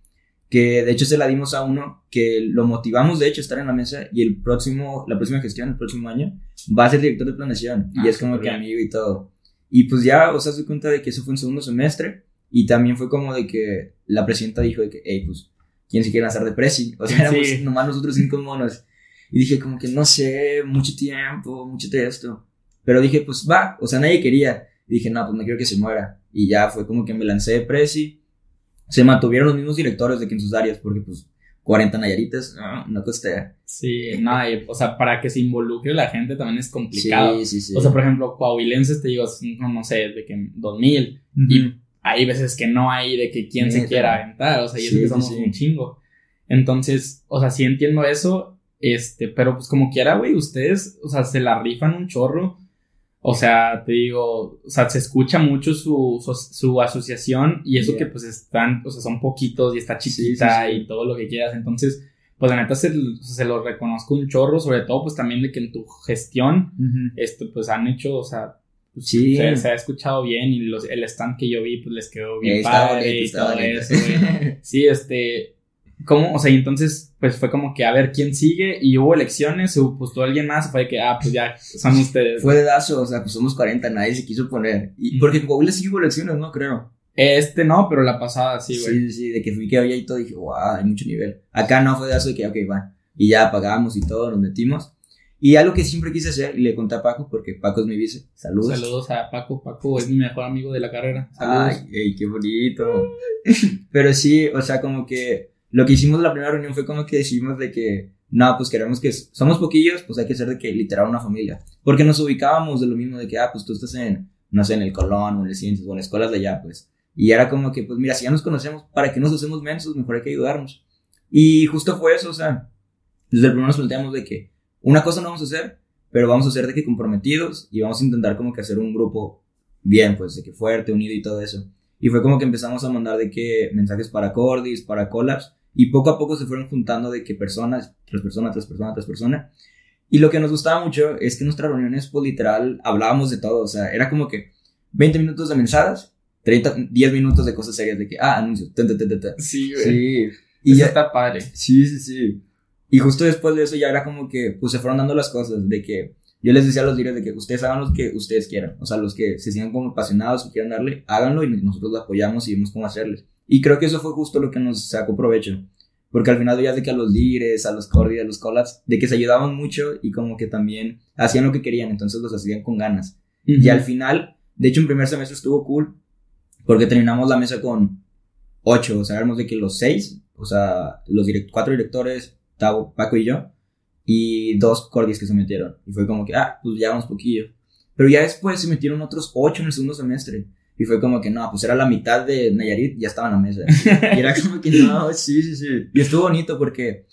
Que de hecho se la dimos a uno que lo motivamos de hecho a estar en la mesa y el próximo, la próxima gestión, el próximo año, va a ser director de planeación. y Ah, es como que amigo y todo. Y pues ya, o sea, se cuenta de que eso fue en segundo semestre. Y también fue como de que la presidenta dijo de que, hey, pues, ¿quién se quiere lanzar de presi? O sea, éramos Sí. nomás nosotros cinco monos. Y dije como que, no sé, mucho tiempo, mucho texto. Pero dije, pues va, o sea, nadie quería. Y dije, no, pues no quiero que se muera. Y ya fue como que me lancé de presi. Se mantuvieron los mismos directores de que en sus áreas, porque pues 40 nayaritas, no, no costea. Sí, no, y, o sea, para que se involucre la gente también es Sí, complicado. sí, sí. O sea, por ejemplo, coahuilenses, te digo, no, no sé, de que 2000. Y hay veces que no hay de que quién se Neta. quiera aventar, o sea, y Sí, que sí, somos sí. un chingo. Entonces, o sea, sí entiendo eso, este, pero pues como quiera, güey, ustedes, o sea, se la rifan un chorro. O sea, te digo, o sea, se escucha mucho su, su, su asociación y eso Yeah. que pues están, o sea, son poquitos y está chiquita sí, sí. y todo lo que quieras. Entonces, pues la neta se, se lo reconozco un chorro, sobre todo pues también de que en tu gestión, Ujú. esto pues han hecho, o sea, pues, Sí. se, se ha escuchado bien y los, el stand que yo vi pues les quedó bien Eh, padre y todo eso, güey. Sí, este, ¿cómo? O sea, y entonces pues fue como que a ver quién sigue y hubo elecciones, se puso alguien más, fue que, ah, pues ya son ustedes. Fue de dazo, o sea, pues somos 40, nadie se quiso poner. Y porque en Coahuila sí hubo elecciones, ¿no? Creo. Este no, pero la pasada sí, güey. Sí, sí, de que fui que había y todo, dije, wow, hay mucho nivel. Acá no fue de eso de que, ok, va. Y ya pagamos y todo, nos metimos. Y algo que siempre quise hacer, y le conté a Paco, porque Paco es mi vice. Saludos. Saludos a Paco, Paco es mi mejor amigo de la carrera. Saludos. Ay, ey, qué bonito. Pero sí, o sea, como que lo que hicimos en la primera reunión fue como que decidimos de que, no, pues queremos que somos poquillos, pues hay que ser de que literal una familia. Porque nos ubicábamos de lo mismo de que, ah, pues tú estás en, no sé, en el Colón o en el Ciencias o en escuelas de allá, pues. Y era como que, pues mira, si ya nos conocemos, ¿para qué nos hacemos mensos? Mejor hay que ayudarnos. Y justo fue eso, o sea, desde el primero nos planteamos de que una cosa no vamos a hacer, pero vamos a ser de que comprometidos y vamos a intentar como que hacer un grupo bien, pues de que fuerte, unido y todo eso. Y fue como que empezamos a mandar de que mensajes para Cordis, para Collabs, y poco a poco se fueron juntando de que personas, tres personas, tres personas, tres personas. Y lo que nos gustaba mucho es que en nuestras reuniones, pues literal, hablábamos de todo, o sea, era como que 20 minutos de mensadas, 30, 10 minutos de cosas serias, de que, ah, anuncios, ta, ta, ta, ta. Sí, güey. Sí. Y Eso ya, está padre. Sí, sí, sí. Y justo después de eso ya era como que, pues se fueron dando las cosas, de que yo les decía a los líderes de que ustedes hagan lo que ustedes quieran, o sea, los que se sientan como apasionados o quieran darle, háganlo y nosotros lo apoyamos y vemos cómo hacerles. Y creo que eso fue justo lo que nos sacó provecho. Porque al final veías de que a los líderes, a los cordi, a los collabs, de que se ayudaban mucho y como que también hacían lo que querían, entonces los hacían con ganas. Y al final, de hecho, en primer semestre estuvo cool, porque terminamos la mesa con ocho, o sea, éramos de que los seis, o sea, los cuatro directores, Tavo, Paco y yo, y dos cordis que se metieron. Y fue como que, ah, pues ya vamos poquillo. Pero ya después se metieron otros ocho en el segundo semestre. Y fue como que no, pues era la mitad de Nayarit, ya estaba en la mesa. Y era como que no, sí, sí, sí. Y estuvo bonito porque,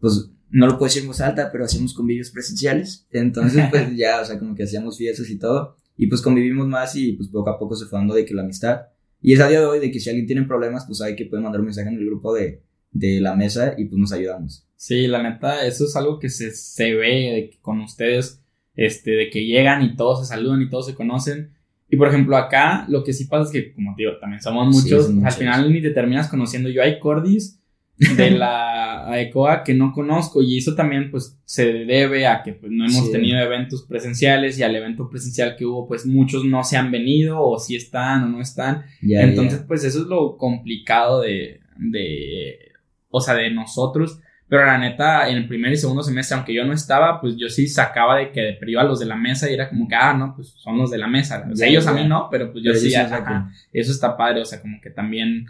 pues, no lo puedo decir en voz alta, pero hacíamos convivios presenciales. Entonces, pues ya, o sea, como que hacíamos fiestas y todo. Y pues convivimos más y pues poco a poco se fue dando de que la amistad. Y es a día de hoy de que si alguien tiene problemas, pues sabe que puede mandar un mensaje en el grupo de, de la mesa y pues nos ayudamos. Sí, la neta, eso es algo que se, se ve de que con ustedes, este, de que llegan y todos se saludan y todos se conocen. Y por ejemplo, acá lo que sí pasa es que, como te digo, también somos muchos, al final ni te terminas conociendo. Yo hay cordis de la ECOA que no conozco y eso también pues se debe a que pues no hemos tenido eventos presenciales y al evento presencial que hubo pues muchos no se han venido o si están o no están. Entonces pues eso es lo complicado de, de, o sea, de nosotros pero la neta, en el primer y segundo semestre, aunque yo no estaba, pues yo sí sacaba de que iba a los de la mesa y era como que, ah, no, pues son los de la mesa. O sea, ellos a mí no, pero pues yo sí, eso está padre, o sea, como que también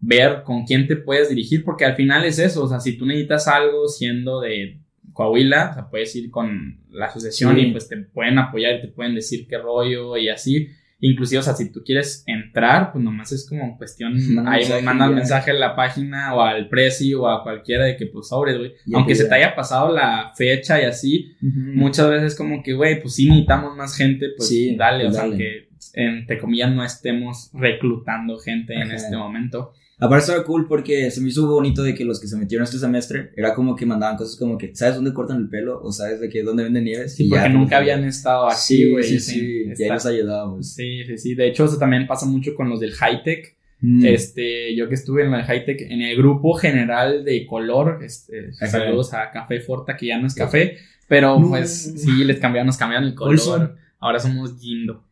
ver con quién te puedes dirigir, porque al final es eso, o sea, si tú necesitas algo siendo de Coahuila, o sea, puedes ir con la asociación y pues te pueden apoyar y te pueden decir qué rollo y así. Inclusive, o sea, si tú quieres entrar, pues nomás es como cuestión, ahí mandas mensaje a la página o al precio o a cualquiera de que pues sobre, güey. Aunque se te haya pasado la fecha y así, muchas veces como que, güey, pues sí necesitamos más gente, pues dale, o sea, que entre comillas no estemos reclutando gente en este momento. Aparte estaba cool porque se me hizo bonito de que los que se metieron este semestre era como que mandaban cosas como que, ¿sabes dónde cortan el pelo? O ¿sabes de que dónde venden nieves? Sí, porque nunca habían estado así, güey. Sí, sí, sí, y ahí nos ayudábamos. Sí, sí, sí. De hecho, eso también pasa mucho con los del high-tech. Mm. Este, yo que estuve en el high-tech, en el grupo general de color, este, saludos a Café Forta, que ya no es café, pero pues sí, les cambiaron, nos cambiaron el color. Ahora somos Gindo.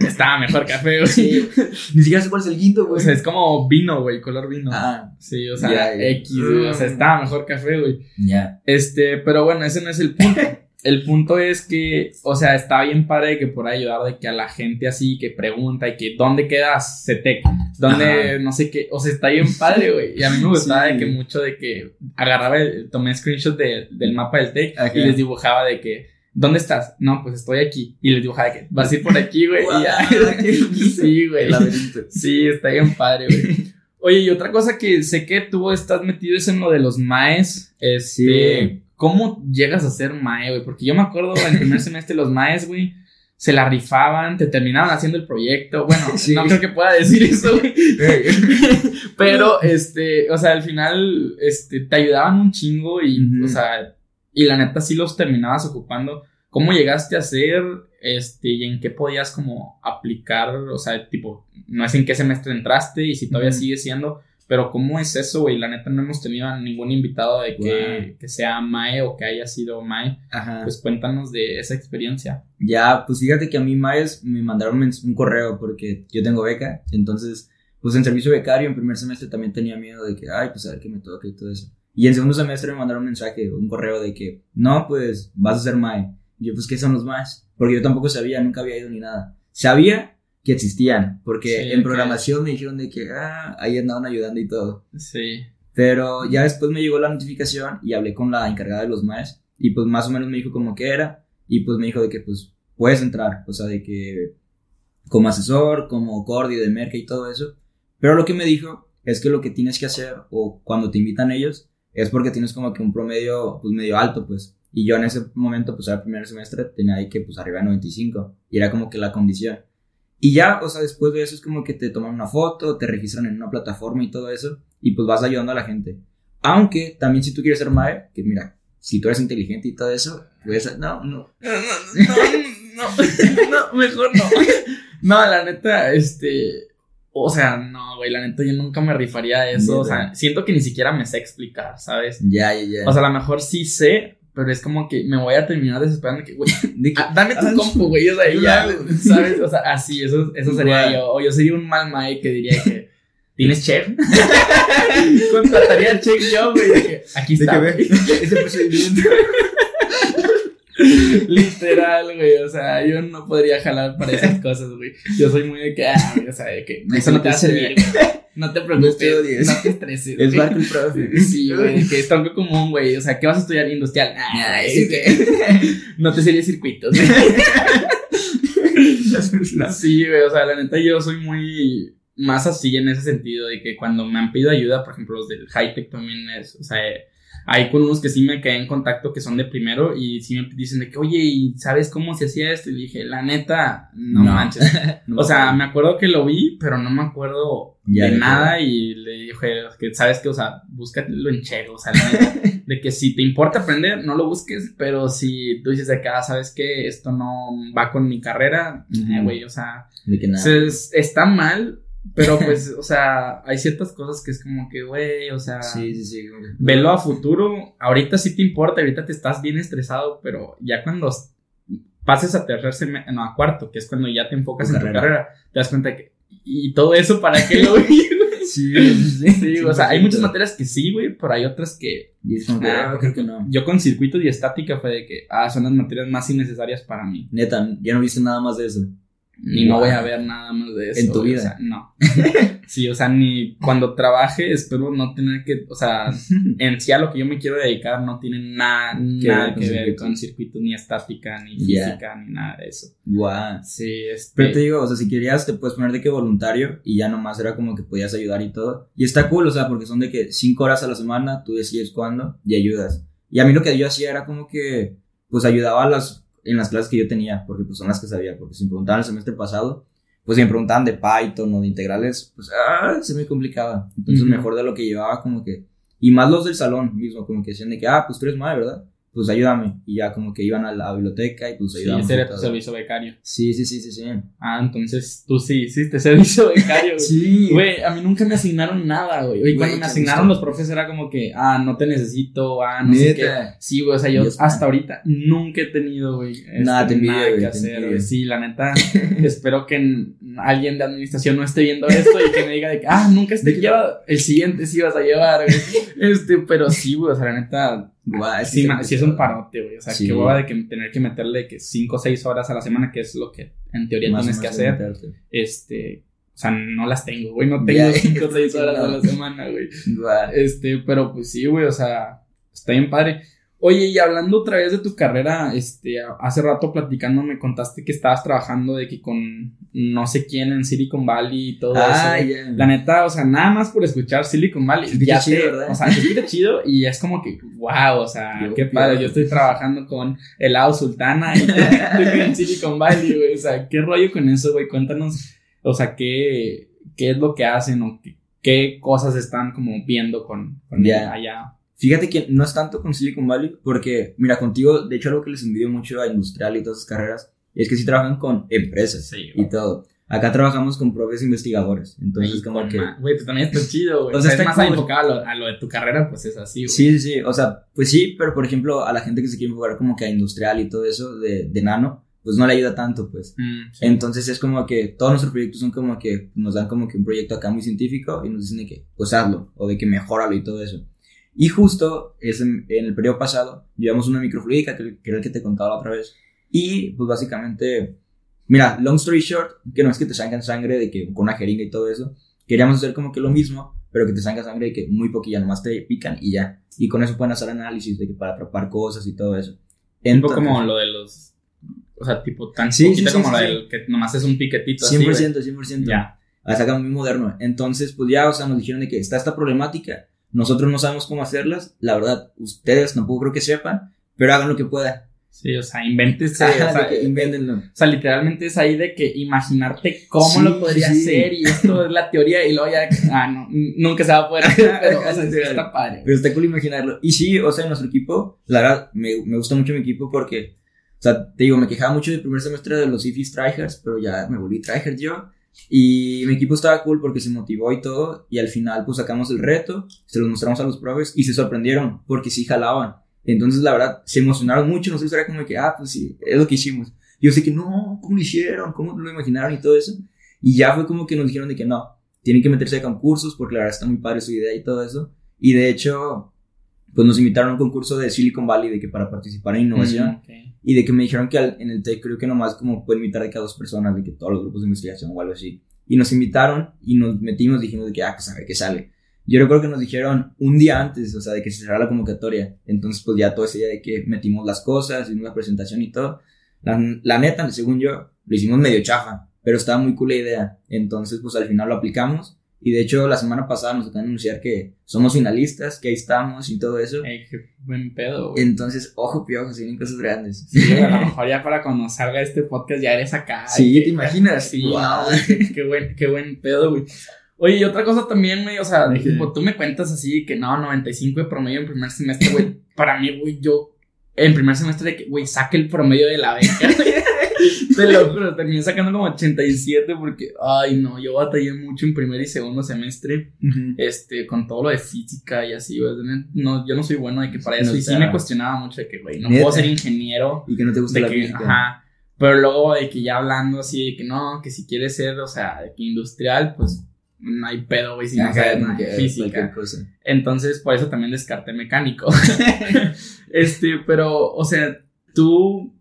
Estaba mejor café, güey. Ni siquiera sé cuál es el guindo, güey. O sea, es como vino, güey, color vino. Ah. Sí, o sea, X, O sea, estaba mejor café, güey. Ya. Este, pero bueno, ese no es el punto. el punto es que, o sea, está bien padre que por ayudar de que a la gente así que pregunta y que dónde quedas CETEC, dónde no sé qué, o sea, está bien padre, güey. Y a mí me gustaba de que mucho de que agarraba, tomé screenshot del mapa del TEC y les dibujaba de que ¿dónde estás? No, pues estoy aquí. Y les digo, que vas a ir por aquí, güey. y ya. sí, güey. Sí, está bien padre, güey. Oye, y otra cosa que sé que tú estás metido es en lo de los maes. Este, ¿Cómo llegas a ser mae, güey? Porque yo me acuerdo en el primer semestre los maes, güey, se la rifaban, te terminaban haciendo el proyecto. Bueno, no creo que pueda decir eso, güey. Pero, este, o sea, al final, este, te ayudaban un chingo y, o sea, y la neta sí los terminabas ocupando. ¿Cómo llegaste a hacer este y en qué podías como aplicar? O sea, tipo, no es en qué semestre entraste y si todavía sigue siendo, pero ¿cómo es eso, güey? La neta no hemos tenido a ningún invitado de que, que sea Mae o que haya sido Mae. Ajá. Pues cuéntanos de esa experiencia. Ya, pues fíjate que a mí Maes me mandaron un correo porque yo tengo beca, entonces, pues en servicio becario en primer semestre también tenía miedo de que, ay, pues a ver qué me toca y todo eso. Y en segundo semestre me mandaron un mensaje, un correo de que, no, pues vas a ser MAE. Y yo, pues, ¿qué son los MAEs? Porque yo tampoco sabía, nunca había ido ni nada. Sabía que existían, porque en programación me dijeron de que, ah, ahí andaban ayudando y todo. Sí. Pero ya después me llegó la notificación y hablé con la encargada de los MAEs. Y pues más o menos me dijo como que era. Y pues me dijo de que, pues, puedes entrar. O sea, de que como asesor, como cordi de merca y todo eso. Pero lo que me dijo es que lo que tienes que hacer, o cuando te invitan ellos, es porque tienes como que un promedio pues medio alto, pues. Y yo en ese momento, pues era el primer semestre, tenía ahí que pues arriba de 95. Y era como que la condición. Y ya, o sea, después de eso es como que te toman una foto, te registran en una plataforma y todo eso. Y pues vas ayudando a la gente. Aunque también si tú quieres ser MAE, que mira, si tú eres inteligente y todo eso, pues no, no. No, no, no, no, mejor no. No, la neta, este, O sea, no, güey, la neta yo nunca me rifaría a eso. O sea, siento que ni siquiera me sé explicar, ¿sabes? Ya, ya, ya. O sea, a lo mejor sí sé, pero es como que me voy a terminar desesperando que, güey, ah, dame tu compu, güey. O sea, ya, ¿sabes? O sea, así, eso, eso sería yo. O yo sería un mal mae que diría que. ¿Tienes chef? Contrataría chef yo, güey. Aquí está. De que ve ese procedimiento. Literal, güey. O sea, yo no podría jalar para esas cosas, güey. Yo soy muy de que, ah, o sea, de que eso no te hace bien. No te preocupes, no te estreses. Es barco profe. Sí, güey, que es tronco común, güey. O sea, ¿qué vas a estudiar industrial? Ah, que no te sería circuitos. sí, güey, o sea, la neta yo soy muy más así en ese sentido de que cuando me han pedido ayuda, por ejemplo, los del high tech también es, o sea, hay con unos que sí me quedé en contacto que son de primero y sí me dicen de que, oye, ¿y sabes cómo se hacía esto? Y dije, la neta, no, manches. o sea, me acuerdo que lo vi, pero no me acuerdo de, nada y le dije, que sabes que, o sea, búscalo en chero, o sea, de que si te importa aprender, no lo busques, pero si tú dices de que, ah, sabes que esto no va con mi carrera, eh, güey, o sea, de que nada. está mal pero pues, o sea, hay ciertas cosas que es como que, güey, o sea, sí, sí, sí. velo a futuro. Ahorita sí te importa, ahorita te estás bien estresado, pero ya cuando pases a tercer semestre, no, a cuarto, que es cuando ya te enfocas en tu carrera, te das cuenta que, y todo eso, ¿para qué lo vi? Sí, sí, sí. o sea, hay muchas materias que sí, güey, pero hay otras que. Ah, creo que no. Yo con circuitos y estática fue de que, ah, son las materias más innecesarias para mí. Neta, ya no viste nada más de eso. Ni no voy a ver nada más de eso. En tu vida. no. sí, o sea, ni cuando trabaje espero no tener que, o sea, en sí a lo que yo me quiero dedicar no tiene nada, nada que ver con circuitos, ni estática, ni física, ni nada de eso. Guau. Sí, este... Pero te digo, o sea, si querías te puedes poner de que voluntario y ya nomás era como que podías ayudar y todo. Y está cool, o sea, porque son de que cinco horas a la semana, tú decides cuándo y ayudas. Y a mí lo que yo hacía era como que, pues ayudaba a las en las clases que yo tenía, porque pues son las que sabía, porque si me preguntaban el semestre pasado, pues si me preguntaban de Python o de integrales, pues ah, se me complicaba. Entonces mejor de lo que llevaba como que, y más los del salón mismo, como que decían de que, ah, pues tú eres madre, ¿verdad? Pues ayúdame. Y ya como que iban a la biblioteca y pues ayudamos. Sí, ese era tu servicio becario. Sí, sí, sí, sí, sí. Ah, entonces tú sí hiciste servicio becario. Güey. sí. Güey, a mí nunca me asignaron nada, güey. Y cuando me asignaron los profes era como que, ah, no te necesito, ah, no sé qué. Sí, güey, o sea, yo hasta ahorita nunca he tenido, güey. Este, nada, te envidio, nada que hacer, güey. Sí, la neta, espero que alguien de administración no esté viendo esto y que me diga de que, ah, nunca esté llevado. El siguiente sí vas a llevar, güey. Este, pero sí, güey, o sea, la neta sí, es un parote, güey. O sea, qué hueva de que tener que meterle que 5 o 6 horas a la semana, que es lo que en teoría tienes que hacer. Este, o sea, no las tengo, güey. No tengo 5 o 6 horas a la semana, güey. Este, pero pues sí, güey. O sea, está bien padre. Oye, y hablando otra vez de tu carrera, este, hace rato platicando me contaste que estabas trabajando de que con no sé quién en Silicon Valley y todo ah, eso. La neta, o sea, nada más por escuchar Silicon Valley, ya chido, ¿verdad? o sea, se chido y es como que, wow, o sea, qué padre, yo estoy trabajando con el Helado Sultana y estoy en Silicon Valley, güey, o sea, qué rollo con eso, güey, cuéntanos, o sea, qué, qué es lo que hacen o qué, cosas están como viendo con, con allá. Fíjate que no es tanto con Silicon Valley, porque, mira, contigo, de hecho, algo que les envidio mucho a industrial y todas esas carreras, es que sí trabajan con empresas y todo. Acá trabajamos con profes investigadores, entonces como que... Güey, pues también está chido, güey. O sea, es más enfocado a lo, de tu carrera, pues es así, güey. Sí, sí, sí, o sea, pues sí, pero por ejemplo, a la gente que se quiere enfocar como que a industrial y todo eso de, de nano, pues no le ayuda tanto, pues. Mm, entonces es como que todos nuestros proyectos son como que nos dan como que un proyecto acá muy científico y nos dicen de que, pues hazlo, o de que mejóralo y todo eso. Y justo es en, el periodo pasado llevamos una microfluidica, que, que, era el que te contaba la otra vez. Y pues básicamente, mira, long story short, que no es que te salgan sangre de que con una jeringa y todo eso. Queríamos hacer como que lo mismo, pero que te salga sangre de que muy poquilla, nomás te pican y ya. Y con eso pueden hacer análisis de que para atrapar cosas y todo eso. Un poco como lo de los o sea, tipo tan sí, sí, como la del que nomás es un piquetito 100%, así, 100%. Ya. La sacan muy moderno. Entonces, pues ya, o sea, nos dijeron de que está esta problemática nosotros no sabemos cómo hacerlas. La verdad, ustedes tampoco creo que sepan, pero hagan lo que puedan. Sí, o sea, invéntese. o sea, invéntenlo. O sea, literalmente es ahí de que imaginarte cómo lo podría hacer y esto es la teoría y luego ya, ah, no, nunca se va a poder hacer, pero o sea, está padre. Pero está cool imaginarlo. Y sí, o sea, en nuestro equipo, la verdad, me, me gusta mucho mi equipo porque, o sea, te digo, me quejaba mucho del primer semestre de los IFIS tryhards, pero ya me volví tryhard yo. Y mi equipo estaba cool porque se motivó y todo. Y al final, pues sacamos el reto, se los mostramos a los profes y se sorprendieron porque sí jalaban. Entonces, la verdad, se emocionaron mucho. Nosotros era como que, ah, pues sí, es lo que hicimos. Yo sé que no, ¿cómo lo hicieron? ¿Cómo lo imaginaron y todo eso? Y ya fue como que nos dijeron de que no, tienen que meterse a concursos porque la verdad está muy padre su idea y todo eso. Y de hecho, pues nos invitaron a un concurso de Silicon Valley de que para participar en innovación. Mm, Y de que me dijeron que al- en el TEC creo que nomás como pueden invitar de cada dos personas, de que todos los grupos de investigación o algo así. Y nos invitaron y nos metimos, dijimos de que, ah, pues a ver qué sale. Yo recuerdo que nos dijeron un día antes, o sea, de que se cerrara la convocatoria. Entonces, pues ya todo ese día de que metimos las cosas, hicimos la presentación y todo. La, la neta, según yo, lo hicimos medio chafa, pero estaba muy cool la idea. Entonces, pues al final lo aplicamos. Y de hecho, la semana pasada nos acaban de anunciar que somos finalistas, que ahí estamos y todo eso. Ey, qué buen pedo, güey. Entonces, ojo, piojo, se vienen cosas grandes. Sí, a lo mejor ya para cuando salga este podcast ya eres acá. Sí, ¿te imaginas? Sí, Wow. no, qué, qué buen, qué buen pedo, güey. Oye, y otra cosa también, güey, o sea, de pues, tú me cuentas así que no, 95 de promedio en primer semestre, güey. Para mí, güey, yo en primer semestre de que, güey, saque el promedio de la beca. Te lo juro, terminé sacando como 87 porque, ay, no, yo batallé mucho en primer y segundo semestre, Ujú. este, con todo lo de física y así, güey. No, yo no soy bueno de que para eso. No y sí me cuestionaba mucho de que, güey, no Neta. puedo ser ingeniero Y que no te gusta de la que, física. ajá, pero luego de que ya hablando así de que no, que si quieres ser, o sea, de que industrial, pues no hay pedo, güey, si no sabes nada de física. cosa. Entonces, por eso también descarté mecánico. este, pero, o sea, tú,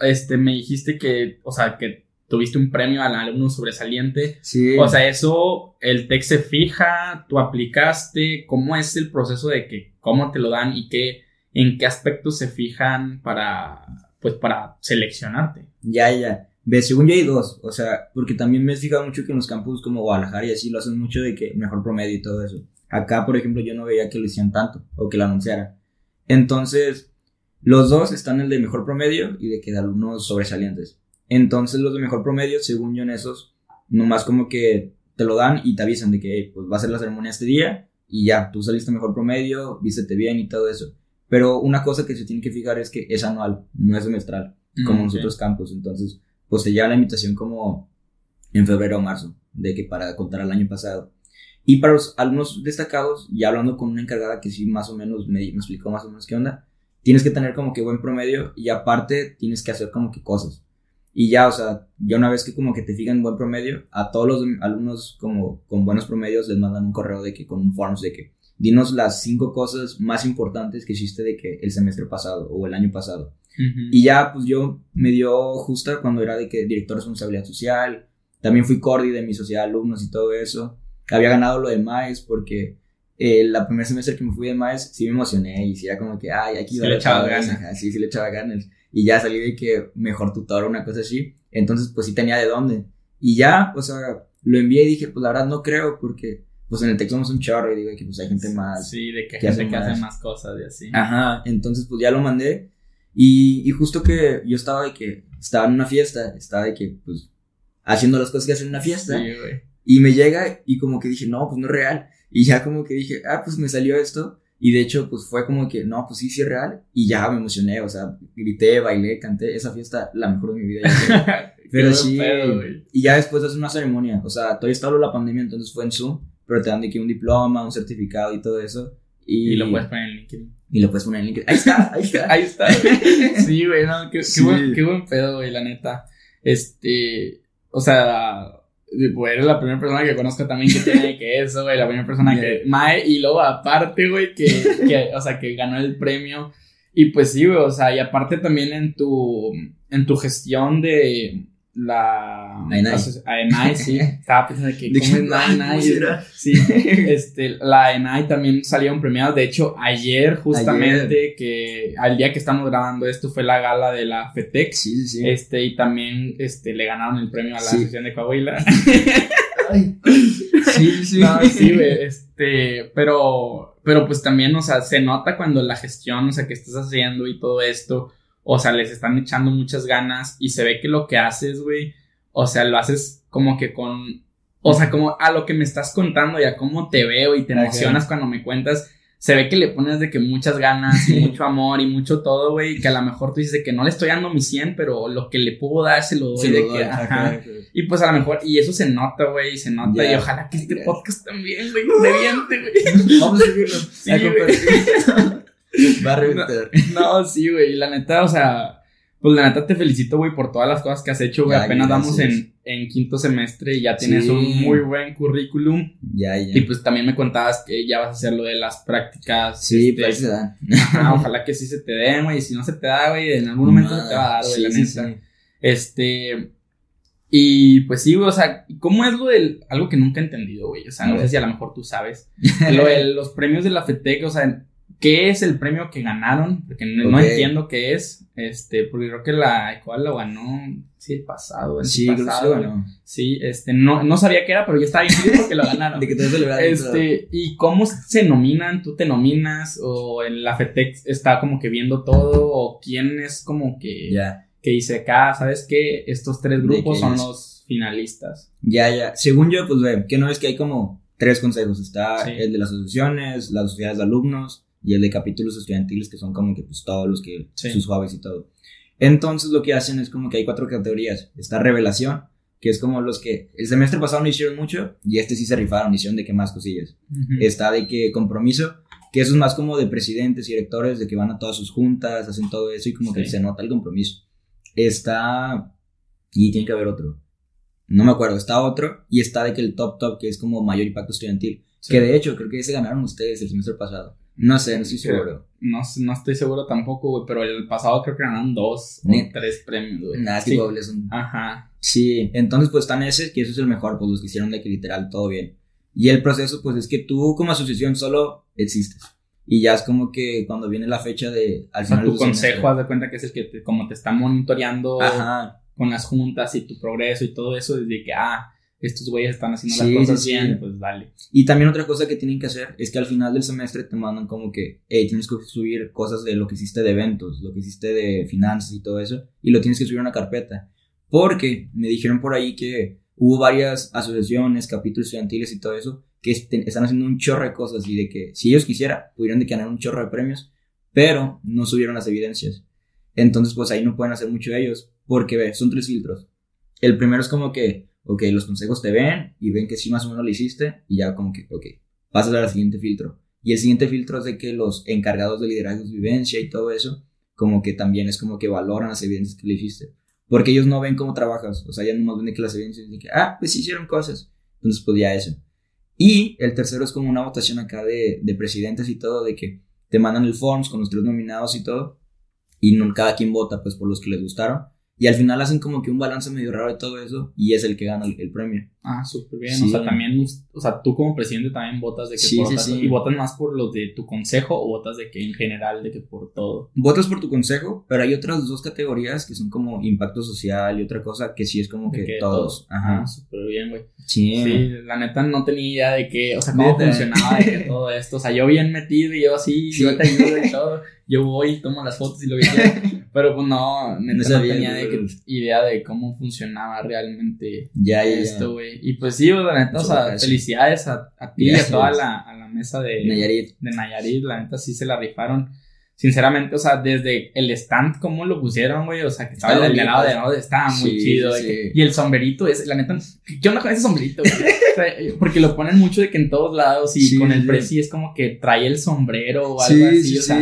este, me dijiste que, o sea, que tuviste un premio al alumno sobresaliente. Sí. O sea, eso, el TEC se fija, tú aplicaste, ¿cómo es el proceso de que, cómo te lo dan y qué, en qué aspectos se fijan para, pues, para seleccionarte? Ya, ya. Ve, según yo hay dos. O sea, porque también me he fijado mucho que en los campus como Guadalajara y así lo hacen mucho de que mejor promedio y todo eso. Acá, por ejemplo, yo no veía que lo hicieran tanto o que lo anunciaran. Entonces, los dos están el de mejor promedio y de que de alumnos sobresalientes. Entonces, los de mejor promedio, según yo en esos, nomás como que te lo dan y te avisan de que "Hey, pues va a ser la ceremonia este día y ya, tú saliste mejor promedio, vístete bien y todo eso. Pero una cosa que se tiene que fijar es que es anual, no es semestral como en Mm, los otros campos. Entonces, pues te llega la invitación como en febrero o marzo, de que para contar al año pasado. Y para los alumnos destacados, ya hablando con una encargada que sí más o menos me, me explicó más o menos qué onda, tienes que tener como que buen promedio y aparte tienes que hacer como que cosas. Y ya, o sea, ya una vez que como que te fijan buen promedio, a todos los alumnos como con buenos promedios les mandan un correo de que con un forms de que dinos las cinco cosas más importantes que hiciste de que el semestre pasado o el año pasado. Y ya, pues yo me dio justa cuando era de que director de responsabilidad social. También fui cordi de mi sociedad de alumnos y todo eso. Había ganado lo de MAES porque eh, la primer semestre que me fui de MAES sí me emocioné y sí era como que, ay, aquí Sí le echaba ganas. Sí, sí le echaba ganas. Y ya salí de que mejor tutor o una cosa así. Entonces, pues sí tenía de dónde. Y ya, o sea, lo envié y dije, pues la verdad no creo porque, pues en el texto somos un chorro y digo que pues hay gente más Sí, de que que gente hacen que hace más. más cosas y así. Ajá, entonces pues ya lo mandé y, y justo que yo estaba de que estaba en una fiesta, estaba de que pues haciendo las cosas que hacen en una fiesta Sí, güey. y me llega y como que dije, no, pues no es real y ya como que dije, ah, pues me salió esto y de hecho pues fue como que, no, pues sí, sí es real y ya me emocioné, o sea, grité, bailé, canté, esa fiesta la mejor de mi vida. yo creo. Pero Qué sí, pedo, y ya después haces una ceremonia, o sea, todavía estaba la pandemia, entonces fue en Zoom, pero te dan de que un diploma, un certificado y todo eso. Y, Y lo puedes poner en LinkedIn. y lo puedes poner en LinkedIn. Ahí está, ahí está. Ahí está. Sí, güey, no, qué, qué Sí. buen, qué buen pedo, güey, la neta. Este, o sea, güey, eres la primera persona que conozco también que tiene que eso, güey, la primera persona que, Mae, y luego aparte, güey, que, que, o sea, que ganó el premio. Y pues sí, güey, o sea, y aparte también en tu, en tu gestión de la... AENAI, sí. Estaba pensando que, De ¿cómo que, es la será? Sí, este, la ENAI también salieron premiadas. De hecho, ayer justamente, que al día que estamos grabando esto fue la gala de la FETEX. Sí, sí, sí. Este, y también este, le ganaron el premio a la Sí. Asociación de Coahuila. Ay. Sí, sí, sí. No, sí, güey, este, pero, pero pues también, o sea, se nota cuando la gestión, o sea, que estás haciendo y todo esto, o sea, les están echando muchas ganas y se ve que lo que haces, güey, o sea, lo haces como que con, o sea, como a lo que me estás contando y a cómo te veo y te emocionas cuando me cuentas, se ve que le pones de que muchas ganas y mucho amor y mucho todo, güey, que a lo mejor tú dices de que no le estoy dando mi 100, pero lo que le puedo dar se lo doy Se de lo que, ajá. Y pues a lo mejor, y eso se nota, güey, se nota. Y ojalá que este podcast también, güey, reviente, güey. Vamos a subirlo. Sí, a. Va a reventar. No, sí, güey, la neta, o sea, pues la neta te felicito, güey, por todas las cosas que has hecho, güey. Apenas vamos en, en quinto semestre y ya tienes Sí. un muy buen currículum. Ya, ya. Y pues también me contabas que ya vas a hacer lo de las prácticas. sí, este, pues se da. ajá, ojalá que sí se te den, güey. Y si no se te da, güey, en algún momento se te va a dar, güey, Sí, la neta. sí. Este. Y pues sí, güey, o sea, ¿cómo es lo del. Algo que nunca he entendido, güey? O sea, no sé si a lo mejor tú sabes. lo de los premios de la FETEC, o sea, ¿qué es el premio que ganaron? Porque no, no entiendo qué es. Este, porque creo que la ECOAL lo ganó. Sí, el pasado. el Sí, pasado, ganó. Sí, este, no, no sabía qué era, pero ya estaba bien feliz porque lo ganaron. De que te. Este, ¿y cómo se nominan? ¿Tú te nominas? ¿O en la FETEC está como que viendo todo? ¿O quién es como que, Ya, que dice acá, ¿sabes qué? Estos tres grupos son es- los finalistas. ya, ya. Según yo, pues ve, que no es que hay como tres consejos. Está Sí. el de las asociaciones, las sociedades de alumnos y el de capítulos estudiantiles, que son como que pues todos los que, Sí. sus jueves y todo. Entonces lo que hacen es como que hay cuatro categorías. Está revelación, que es como los que el semestre pasado no hicieron mucho y este sí se rifaron, hicieron de que más cosillas. Está de que compromiso, que eso es más como de presidentes y directores, de que van a todas sus juntas, hacen todo eso y como que Sí. se nota el compromiso. Está, y tiene que haber otro. No me acuerdo, está otro y está de que el top top, que es como mayor impacto estudiantil. Sí. Que de hecho creo que se ganaron ustedes el semestre pasado. No sé, no estoy seguro. No, no estoy seguro tampoco, güey, pero el pasado creo que ganaron dos o Neta. tres premios, güey. Nada, sí. Es un- Ajá. Sí, entonces pues están ese, que eso es el mejor, pues los que hicieron de que literal todo bien. Y el proceso pues es que tú como asociación solo existes. Y ya es como que cuando viene la fecha de al O sea, final tu del consejo, semestre- haz de cuenta que es el que te- como te está monitoreando Ajá, con las juntas y tu progreso y todo eso, desde que, ah, estos güeyes están haciendo Sí, las cosas sí, sí. bien, pues dale. Y también otra cosa que tienen que hacer es que al final del semestre te mandan como que, hey, tienes que subir cosas de lo que hiciste de eventos, lo que hiciste de finanzas y todo eso, y lo tienes que subir a una carpeta. Porque me dijeron por ahí que hubo varias asociaciones, capítulos estudiantiles y todo eso, que este- están haciendo un chorro de cosas y de que si ellos quisieran, pudieran de ganar un chorro de premios, pero no subieron las evidencias. Entonces, pues ahí no pueden hacer mucho ellos, porque ve, son tres filtros. El primero es como que, ok, los consejos te ven y ven que sí más o menos lo hiciste y ya como que, ok, pasas al siguiente filtro. Y el siguiente filtro es de que los encargados de liderazgo, vivencia y todo eso, como que también es como que valoran las evidencias que le hiciste. Porque ellos no ven cómo trabajas, o sea, ya nomás ven de que las evidencias de que, ah, pues hicieron cosas. Entonces, pues ya eso. Y el tercero es como una votación acá de, de presidentes y todo, de que te mandan el forms con los tres nominados y todo, y no, cada quien vota pues por los que les gustaron. Y al final hacen como que un balance medio raro de todo eso y es el que gana el, el premio. Ah, súper bien. Sí. O sea, también, o sea, tú como presidente también votas de que Sí, por sí, otras- y votas más por los de tu consejo o votas de que en general, de que por todo. Votas por tu consejo, pero hay otras dos categorías que son como impacto social y otra cosa que sí es como que, que todos. Ajá. Ah, súper bien, güey. Sí. Sí, la neta no tenía idea de que, o sea, cómo Neta. funcionaba de que todo esto. O sea, yo bien metido y yo así, Sí. yo te ayudo y todo. Yo voy tomo las fotos y lo que quiera. Pero pues no, neta No no, sabía, tenía de que, idea de cómo funcionaba realmente ya, ya. esto, güey. Y pues sí, güey, la neta, o sea, felicidades a, a ti y a toda la, a la mesa de Nayarit. de Nayarit, la neta sí se la rifaron. Sinceramente, o sea, desde el stand, cómo lo pusieron, güey, o sea, que estaba Estaba el bien, helado de helado, estaba muy Sí, chido. sí, de que- y el sombrerito, es, la neta, ¿qué onda con ese sombrerito? güey? O sea, porque lo ponen mucho de que en todos lados y Sí, con el sí. presi es como que trae el sombrero o algo así, o sea,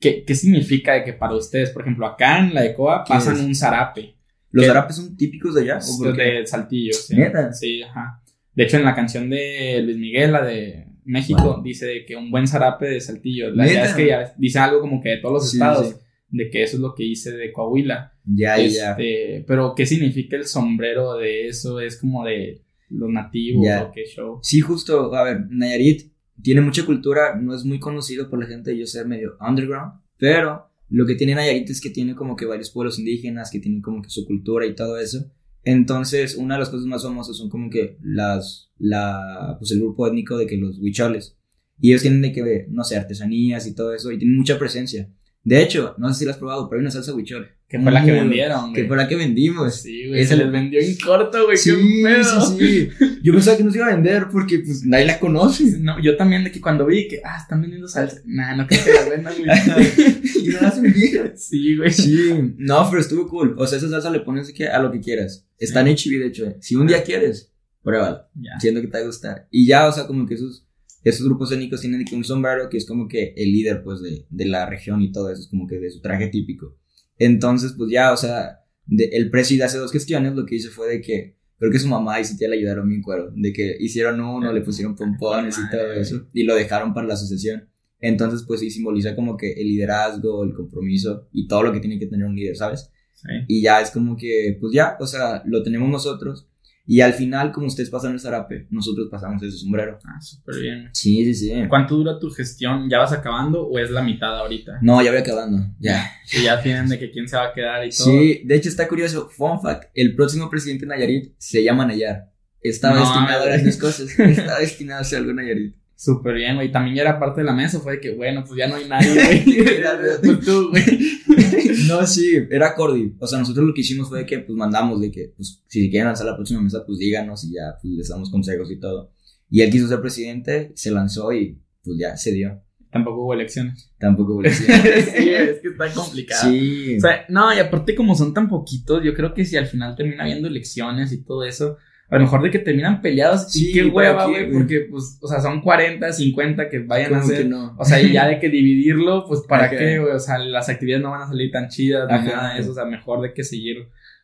¿qué, ¿qué significa de que para ustedes, por ejemplo, acá en la ECOA ¿Qué pasan es? un zarape? ¿Los ¿Qué? zarapes son típicos de allá? ¿O de Saltillo, sí. ¿Neta? Sí, ajá. De hecho, en la canción de Luis Miguel, la de México, Wow. dice que un buen zarape de Saltillo. La idea es que ya dice algo como que de todos los Sí, estados, sí. de que eso es lo que hice de Coahuila. Ya, ya. Este, Pero, ¿qué significa el sombrero de eso? ¿Es como de los nativos Ya. o qué show? Sí, justo, a ver, Nayarit tiene mucha cultura, no es muy conocido por la gente, yo sé, medio underground, pero lo que tiene Nayarit es que tiene como que varios pueblos indígenas que tienen como que su cultura y todo eso. Entonces, una de las cosas más famosas son como que las, la, pues el grupo étnico de que los huicholes. Y ellos tienen de que, no sé, artesanías y todo eso, y tienen mucha presencia. De hecho, no sé si lo has probado, pero hay una salsa huichol. Que fue la que vendieron, Que güey. fue la que vendimos. Sí, güey, se les vendió en corto, güey, Sí, qué pedo. sí, sí. Yo pensaba que no se iba a vender porque pues nadie la conoce. No, yo también de que cuando vi que, ah, están vendiendo salsa. Nah, no creo que la vendan, güey. y no la hacen bien. Sí, güey. Sí, no, pero estuvo cool. O sea, esa salsa le pones de a lo que quieras. Está en HB, de hecho. eh. Si un día quieres, pruébala. Ya. Siento que te va a gustar. Y ya, o sea, como que esos, esos grupos étnicos tienen de que un sombrero que es como que el líder, pues, de, de la región y todo eso, es como que de su traje típico. Entonces, pues ya, o sea, de- el presidente hace dos gestiones lo que hizo fue de que, creo que su mamá y su tía le ayudaron bien cuero, de que hicieron uno, le pusieron pompones y todo eso, y lo dejaron para la asociación. Entonces, pues sí simboliza como que el liderazgo, el compromiso y todo lo que tiene que tener un líder, ¿sabes? Sí. Y ya es como que, pues ya, o sea, lo tenemos nosotros. Y al final, como ustedes pasan el zarape, nosotros pasamos ese sombrero. Ah, súper bien. Sí, sí, sí. ¿Cuánto dura tu gestión? ¿Ya vas acabando o es la mitad ahorita? No, ya voy acabando. Ya. Y ya tienen de que quién se va a quedar y todo. Sí, de hecho está curioso. Fun fact: el próximo presidente de Nayarit se llama Nayar. Estaba No, destinado a dos cosas. Estaba destinado a ser algo Nayarit. Súper bien, güey. También ya era parte de la mesa. Fue de que, bueno, pues ya no hay nadie, güey. Era de- Pues tú, güey. No, sí, era Cordy. O sea, nosotros lo que hicimos fue que, pues, mandamos de que, pues, si quieren lanzar la próxima mesa, pues díganos y ya, pues, les damos consejos y todo. Y él quiso ser presidente, se lanzó y, pues, ya, se dio. Tampoco hubo elecciones. Tampoco hubo sí, es que está complicado. Sí. O sea, no, y aparte como son tan poquitos, yo creo que si al final termina habiendo elecciones y todo eso, a lo mejor de que terminan peleados Sí, y qué ¿para hueva, güey, güey? porque pues, o sea, son 40, 50 que vayan a hacer. no. O sea, y ya de que dividirlo, pues para qué, güey, o sea, las actividades no van a salir tan chidas ni Ajá. nada de eso, o sea, mejor de que seguir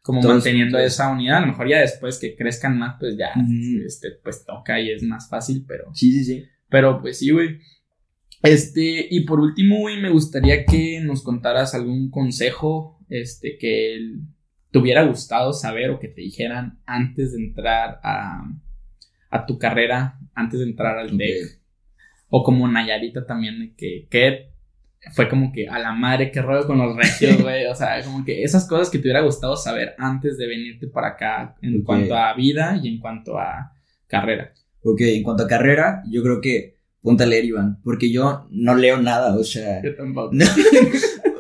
como Todos manteniendo juntos. esa unidad, a lo mejor ya después que crezcan más, pues ya, este, pues toca y es más fácil, pero... Sí, sí, sí. Pero pues sí, güey. Este, y por último, güey, me gustaría que nos contaras algún consejo, este, que el- te hubiera gustado saber o que te dijeran antes de entrar a, a tu carrera, antes de entrar al Ok. TEC. O como Nayarita también, que, que fue como que a la madre que rollo con los regios, güey. O sea, como que esas cosas que te hubiera gustado saber antes de venirte para acá en cuanto a vida y en cuanto a carrera. Ok, en cuanto a carrera, yo creo que ponte a leer, Iván, porque yo no leo nada, o sea... Yo tampoco. No.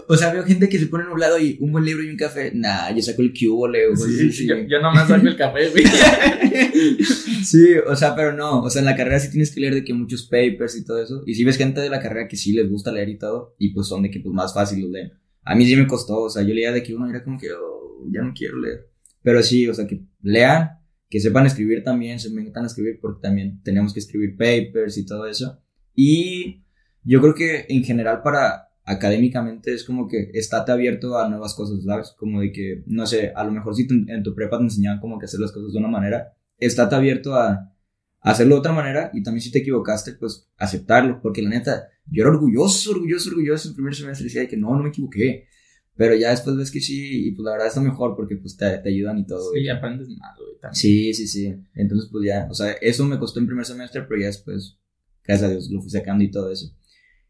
O sea, veo gente que se pone nublado y un buen libro y un café. Nah, yo saco el cubo, leo. cosas Sí, así. Yo, yo nomás saco el café, güey. Sí, o sea, pero no, o sea, en la carrera sí tienes que leer de que muchos papers y todo eso. Y si ves gente de la carrera que sí les gusta leer y todo, y pues son de que pues más fácil los leen. A mí sí me costó, o sea, yo leía de que uno era como que, oh, ya no quiero leer. Pero sí, o sea, que lean, que sepan escribir también, se metan a escribir porque también tenemos que escribir papers y todo eso. Y yo creo que en general para académicamente es como que estate abierto a nuevas cosas, ¿sabes? Como de que, no sé, a lo mejor si en tu prepa te enseñaban como que hacer las cosas de una manera, estate abierto a, a hacerlo de otra manera y también si te equivocaste, pues aceptarlo, porque la neta, yo era orgulloso, orgulloso, orgulloso en primer semestre, decía de que no, no me equivoqué, pero ya después ves que sí, y pues la verdad está mejor porque pues te, te ayudan y todo. Sí, güey. aprendes más, güey. también. Sí, sí, sí. Entonces, pues ya, o sea, eso me costó en primer semestre, pero ya después, gracias a Dios, lo fui sacando y todo eso.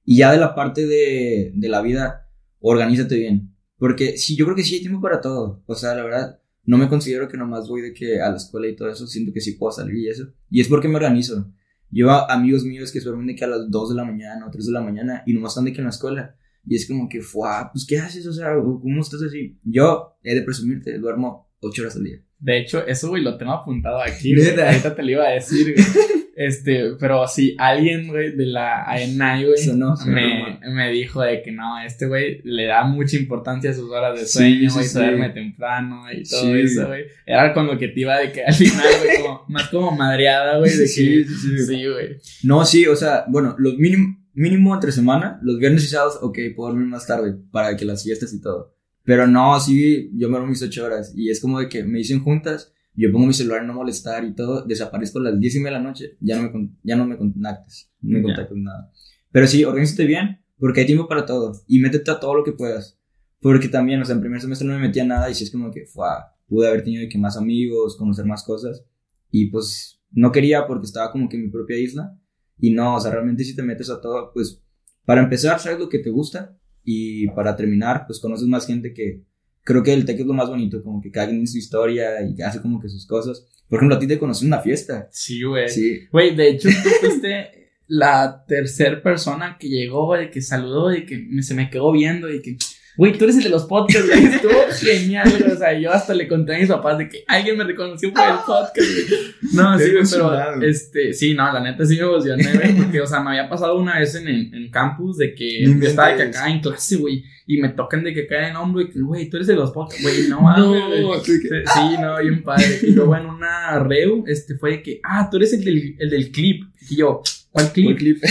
Y ya de la parte de, de la vida, organízate bien. Porque sí, yo creo que sí hay tiempo para todo. O sea, la verdad, no me considero que nomás voy de que a la escuela y todo eso, siento que sí puedo salir y eso. Y es porque me organizo. Yo amigos míos que duermen de que a las 2 de la mañana o 3 de la mañana y nomás están de que en la escuela. Y es como que, fuá, pues ¿qué haces? O sea, ¿cómo estás así? Yo, he de presumirte, duermo 8 horas al día. De hecho, eso, güey, lo tengo apuntado aquí. güey. Ahorita te lo iba a decir, güey. Este, pero sí, alguien, güey, de la ANI, güey, Sonó, sonó me, me dijo de que no, este güey le da mucha importancia a sus horas de Sí, sueño, sí, güey, sí. duerme temprano y todo Sí. eso, güey. Era con lo que te iba de que al final, güey, como, más como madreada, güey, de que. Sí, sí, sí. Sí, güey. No, sí, o sea, bueno, los mínimo, mínimo entre semana, los viernes y sábados, ok, puedo dormir más tarde para que las fiestas y todo. Pero no, sí, yo me duermo mis ocho horas y es como de que me dicen juntas, yo pongo mi celular no molestar y todo, desaparezco a las diez y media de la noche, ya no me, ya no me contactes, no me contactes nada. Pero sí, organízate bien, porque hay tiempo para todo y métete a todo lo que puedas. Porque también, o sea, en primer semestre no me metía nada y sí es como que, fuá, pude haber tenido que más amigos, conocer más cosas y pues no quería porque estaba como que en mi propia isla. Y no, o sea, realmente si te metes a todo, pues para empezar, sabes lo que te gusta y para terminar, pues conoces más gente que creo que el tech es lo más bonito, como que cada quien tiene su historia y hace como que sus cosas. Por ejemplo, a ti te conocí en una fiesta. Sí, güey. Sí. Güey, de hecho, tú fuiste la tercer persona que llegó, de que saludó, de que me- se me quedó viendo, y que Güey, tú eres el de los podcasts, güey. Estuvo genial, güey. O sea, yo hasta le conté a mis papás de que alguien me reconoció por el podcast, güey. No, sí, güey, pero este, sí, no, la neta sí me emocioné, güey. Porque, o sea, me había pasado una vez en, en, campus de que yo estaba de que acá en clase, güey. Y me tocan de que caen en hombro y que, güey, tú eres de los podcasts, güey, no. No, sí, sí, no, y un padre. Y luego en una reu, este, fue de que, ah, tú eres el del, el del clip. Y yo, ¿cuál clip? ¿Cuál clip?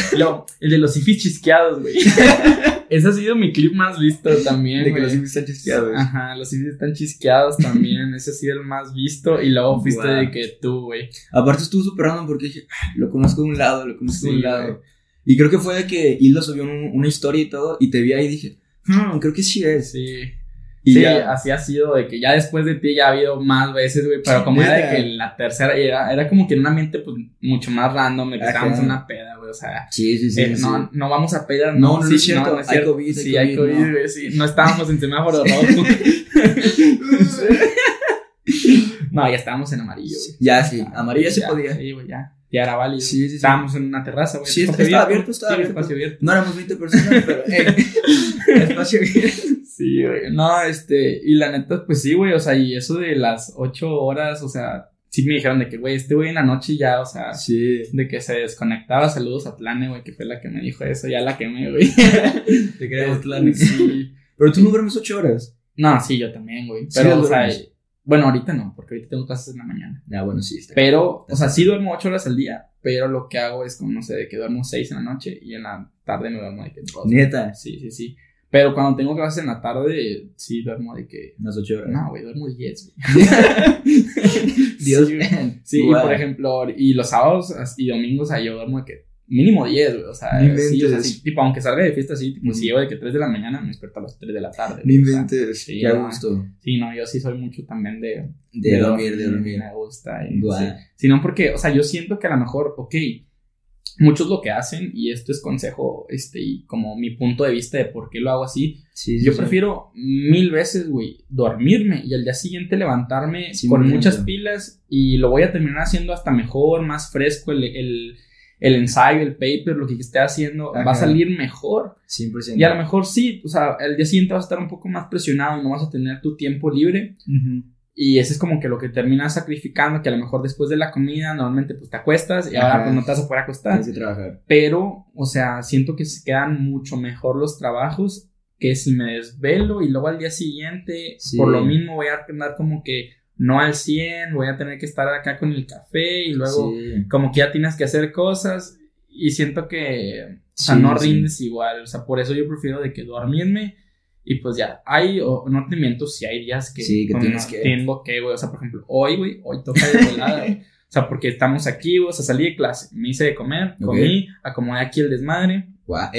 el de los ifis chisqueados, güey. Ese ha sido mi clip más visto también. De que los ifis están chisqueados. Ajá, los ifis están chisqueados también. Ese ha sido el más visto. Y luego fuiste de que tú, güey. Aparte estuvo súper random porque dije, ah, lo conozco de un lado, lo conozco de un lado. Y creo que fue de que Hilda subió una historia y todo. Y te vi ahí y dije, hmm, creo que sí es. Sí. Y sí, así ha sido, de que ya después de ti ya ha habido más veces, güey, pero como era de que la tercera era, era como que en un ambiente, pues, mucho más random, de que estábamos en una peda, güey, o sea. Sí, sí, sí. Eh, no, no vamos a pedar, no, no, sí, es cierto, no, es cierto. hay COVID, Sí, hay COVID, güey, sí, no estábamos en semáforo rojo. no, ya estábamos en amarillo, güey. Ya, sí, amarillo se podía. Sí, güey, ya ya era válido. Sí, sí, sí. Estábamos en una terraza, güey. Sí, estaba abierto, estaba abierto. espacio abierto. No éramos 20 personas, pero eh, espacio abierto. Sí, güey. No, este, y la neta, pues sí, güey, o sea, y eso de las 8 horas, o sea, sí me dijeron de que, güey, este güey en la noche ya, o sea, sí. de que se desconectaba. Saludos a Plane, güey, que fue la que me dijo eso, ya la quemé, güey. Te crees, Plane. Sí. Pero tú no duermes 8 horas. No, sí, yo también, güey. Pero, o sea, bueno, ahorita no, porque ahorita tengo clases en la mañana. Ya, bueno, sí. Está pero, o sea, sí duermo ocho horas al día, pero lo que hago es como, no sé, de que duermo seis en la noche y en la tarde me duermo de que dos. ¿Neta? Sí, sí, sí. Pero cuando tengo clases en la tarde, sí duermo de que... Unas ocho horas. No, güey, duermo diez, güey. Dios Sí, sí y por ejemplo, y los sábados y domingos, ahí yo duermo de que mínimo 10, güey. O sea, sí, o sea sí, tipo, aunque salga de fiesta así, tipo, si llego de que 3 de la mañana, me despierto a las 3 de la tarde. Ni inventes, sí, qué gusto. Sí, no, yo sí soy mucho también de... De, dormir, de dormir. Me gusta. Y, sí. Sino porque, o sea, yo siento que a lo mejor, ok, muchos lo que hacen, y esto es consejo, este, y como mi punto de vista de por qué lo hago así, sí, yo prefiero mil veces, güey, dormirme y al día siguiente levantarme con muchas pilas y lo voy a terminar haciendo hasta mejor, más fresco el, el el ensayo, el paper, lo que esté haciendo, va a salir mejor. 100%. Y a lo mejor sí, o sea, el día siguiente vas a estar un poco más presionado y no vas a tener tu tiempo libre. Y ese es como que lo que terminas sacrificando, que a lo mejor después de la comida normalmente pues te acuestas y ahora pues no te vas a poder acostar. trabajar. Pero, o sea, siento que se quedan mucho mejor los trabajos que si me desvelo y luego al día siguiente, por lo mismo voy a andar como que no al 100, voy a tener que estar acá con el café y luego como que ya tienes que hacer cosas. Y siento que, o sea, no rindes igual, o sea, por eso yo prefiero de que dormirme y pues ya, hay, o no te miento, si hay días que, sí, que tienes que... tengo que, güey, o sea, por ejemplo, hoy, güey, hoy toca de volada, güey. O sea, porque estamos aquí, o sea, salí de clase, me hice de comer, comí, acomodé aquí el desmadre, Wow,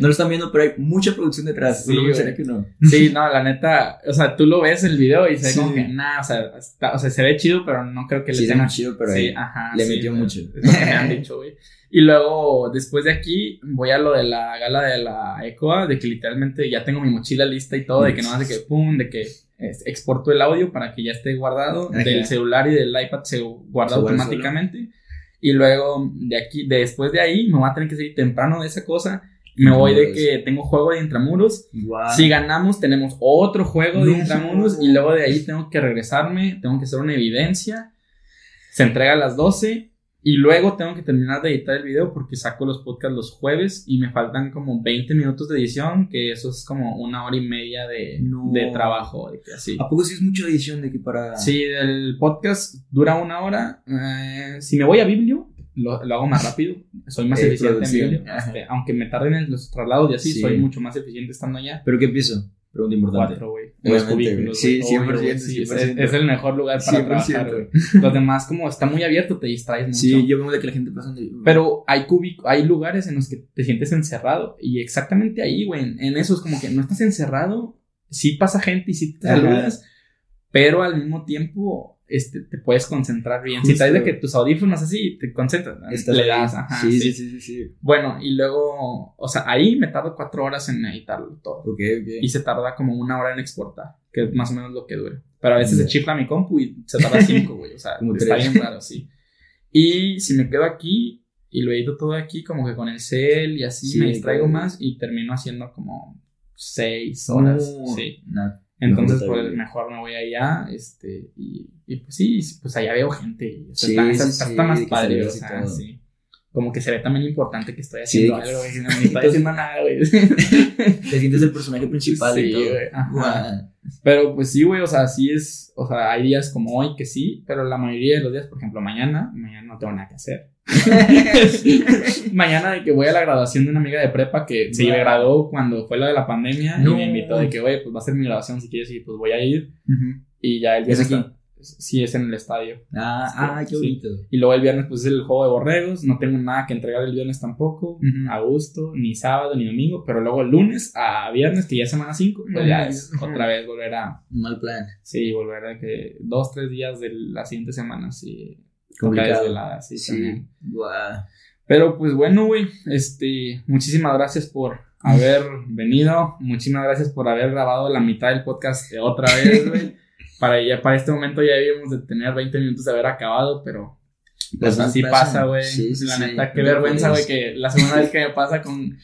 No lo están viendo, pero hay mucha producción detrás. Sí, que no. sí, no, la neta, o sea, tú lo ves el video y se ve como que, nada, o sea, o sea, se ve chido, pero no creo que le tenga... chido, pero sí, ajá, le metió mucho. Es lo que me han dicho, güey. Y luego, después de aquí, voy a lo de la gala de la ECOA, de que literalmente ya tengo mi mochila lista y todo, de que no hace que, pum, de que exporto el audio para que ya esté guardado, del celular y del iPad se guarda automáticamente. Y luego de aquí, después de ahí, me voy a tener que seguir temprano de esa cosa. Me voy de que tengo juego de intramuros. Si ganamos, tenemos otro juego de intramuros. Y luego de ahí tengo que regresarme. Tengo que hacer una evidencia. Se entrega a las 12. Y luego tengo que terminar de editar el video porque saco los podcasts los jueves y me faltan como 20 minutos de edición, que eso es como una hora y media de, de trabajo. De que así. ¿A poco sí es mucha edición de que para...? Sí, el podcast dura una hora. Eh, si me voy a Biblio, lo, lo, hago más rápido, soy más eh, eficiente en Biblio. Este, aunque me tarden en los traslados y así, soy mucho más eficiente estando allá. ¿Pero qué empiezo? Pregunta importante. Cuatro, güey. Sí, 100%. Sí, Es, el mejor lugar para trabajar, güey. Los demás, como está muy abierto, te distraes mucho. Sí, yo veo de que la gente pasa Pero hay cúbico, hay lugares en los que te sientes encerrado. Y exactamente ahí, güey, en eso es como que no estás encerrado. Sí pasa gente y sí te saludas. Pero al mismo tiempo este, te puedes concentrar bien. Si traes de que tus audífonos así, te concentras, le das, ajá, sí, sí, sí, sí, Bueno, y luego, o sea, ahí me tardo cuatro horas en editarlo todo. Ok, ok. Y se tarda como una hora en exportar, que es más o menos lo que dura. Pero a veces se chifla mi compu y se tarda cinco, güey, o sea, está bien claro, sí. Y si me quedo aquí y lo edito todo aquí, como que con el cel y así me distraigo más y termino haciendo como seis horas. No, sí. no, Entonces, mejor pues mejor me voy allá, este, y, y pues sí, pues allá veo gente, y Sí, está, está- sí, más padre, o sea, sí. Como que se ve también importante que estoy Sí, haciendo que- algo, güey, no, haciendo nada, güey. Te sientes el personaje principal Sí, y todo. güey, ajá. Pero pues sí, güey, o sea, sí es, o sea, hay días como hoy que sí, pero la mayoría de los días, por ejemplo, mañana, mañana no tengo nada que hacer. mañana de que voy a la graduación de una amiga de prepa que se Wow. graduó cuando fue lo de la pandemia No. y me invitó de que, güey, pues va a ser mi graduación si quieres y pues voy a ir y ya el ¿Es viernes aquí? está- sí es en el estadio. Ah, Sí, ah, qué sí. bonito. Y luego el viernes pues es el juego de borregos, no tengo nada que entregar el viernes tampoco, Ujú. a gusto, ni sábado ni domingo, pero luego el lunes a viernes, que ya es semana 5, pues ya es otra vez volver a, Mal plan. sí, volver a que dos, tres días de la siguiente semana, sí, Complicado. desvelada, sí, Sí. también. Pero pues bueno, güey, este, muchísimas gracias por haber venido, muchísimas gracias por haber grabado la mitad del podcast otra vez, güey. Para, ya, para este momento ya debíamos de tener 20 minutos de haber acabado, pero pues Las así pasa, güey. Sí, sí, la sí. neta, qué No te vergüenza, güey, que la segunda vez que me pasa con...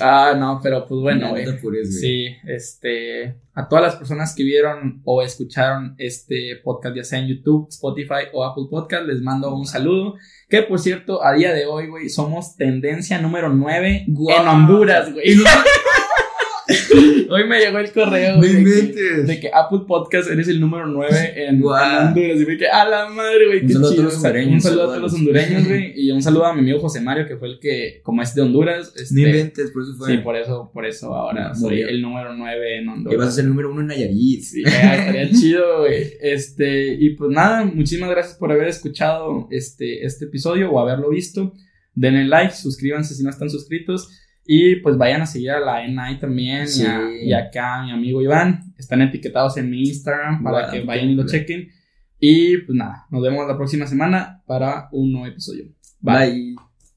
Ah, no, pero pues bueno, No güey. Sí, este, a todas las personas que vieron o escucharon este podcast, ya sea en YouTube, Spotify o Apple Podcast, les mando un saludo. Que por cierto, a día de hoy, güey, somos tendencia número 9 Guau. en Honduras, güey. hoy me llegó el correo de, que, de que Apple Podcast eres el número 9 en, Honduras. Y fue que, a la madre, güey, Un qué saludo a chido. todos los hondureños, un saludo a todos los hondureños, güey. Y un saludo a mi amigo José Mario, que fue el que, como es de Honduras, este, No inventes, por eso fue. Sí, por eso, por eso ahora No, soy el número 9 en Que vas a Honduras. ser el número uno en Nayarit. Sí, estaría chido, güey. Este, y pues nada, muchísimas gracias por haber escuchado este, este episodio o haberlo visto. Denle like, suscríbanse si no están suscritos. Y pues vayan a seguir a la NI también Sí. y, a- y acá a mi amigo Iván. Están etiquetados en mi Instagram para que vayan y lo chequen. Y pues nada, nos vemos la próxima semana para un nuevo episodio. Bye. Bye.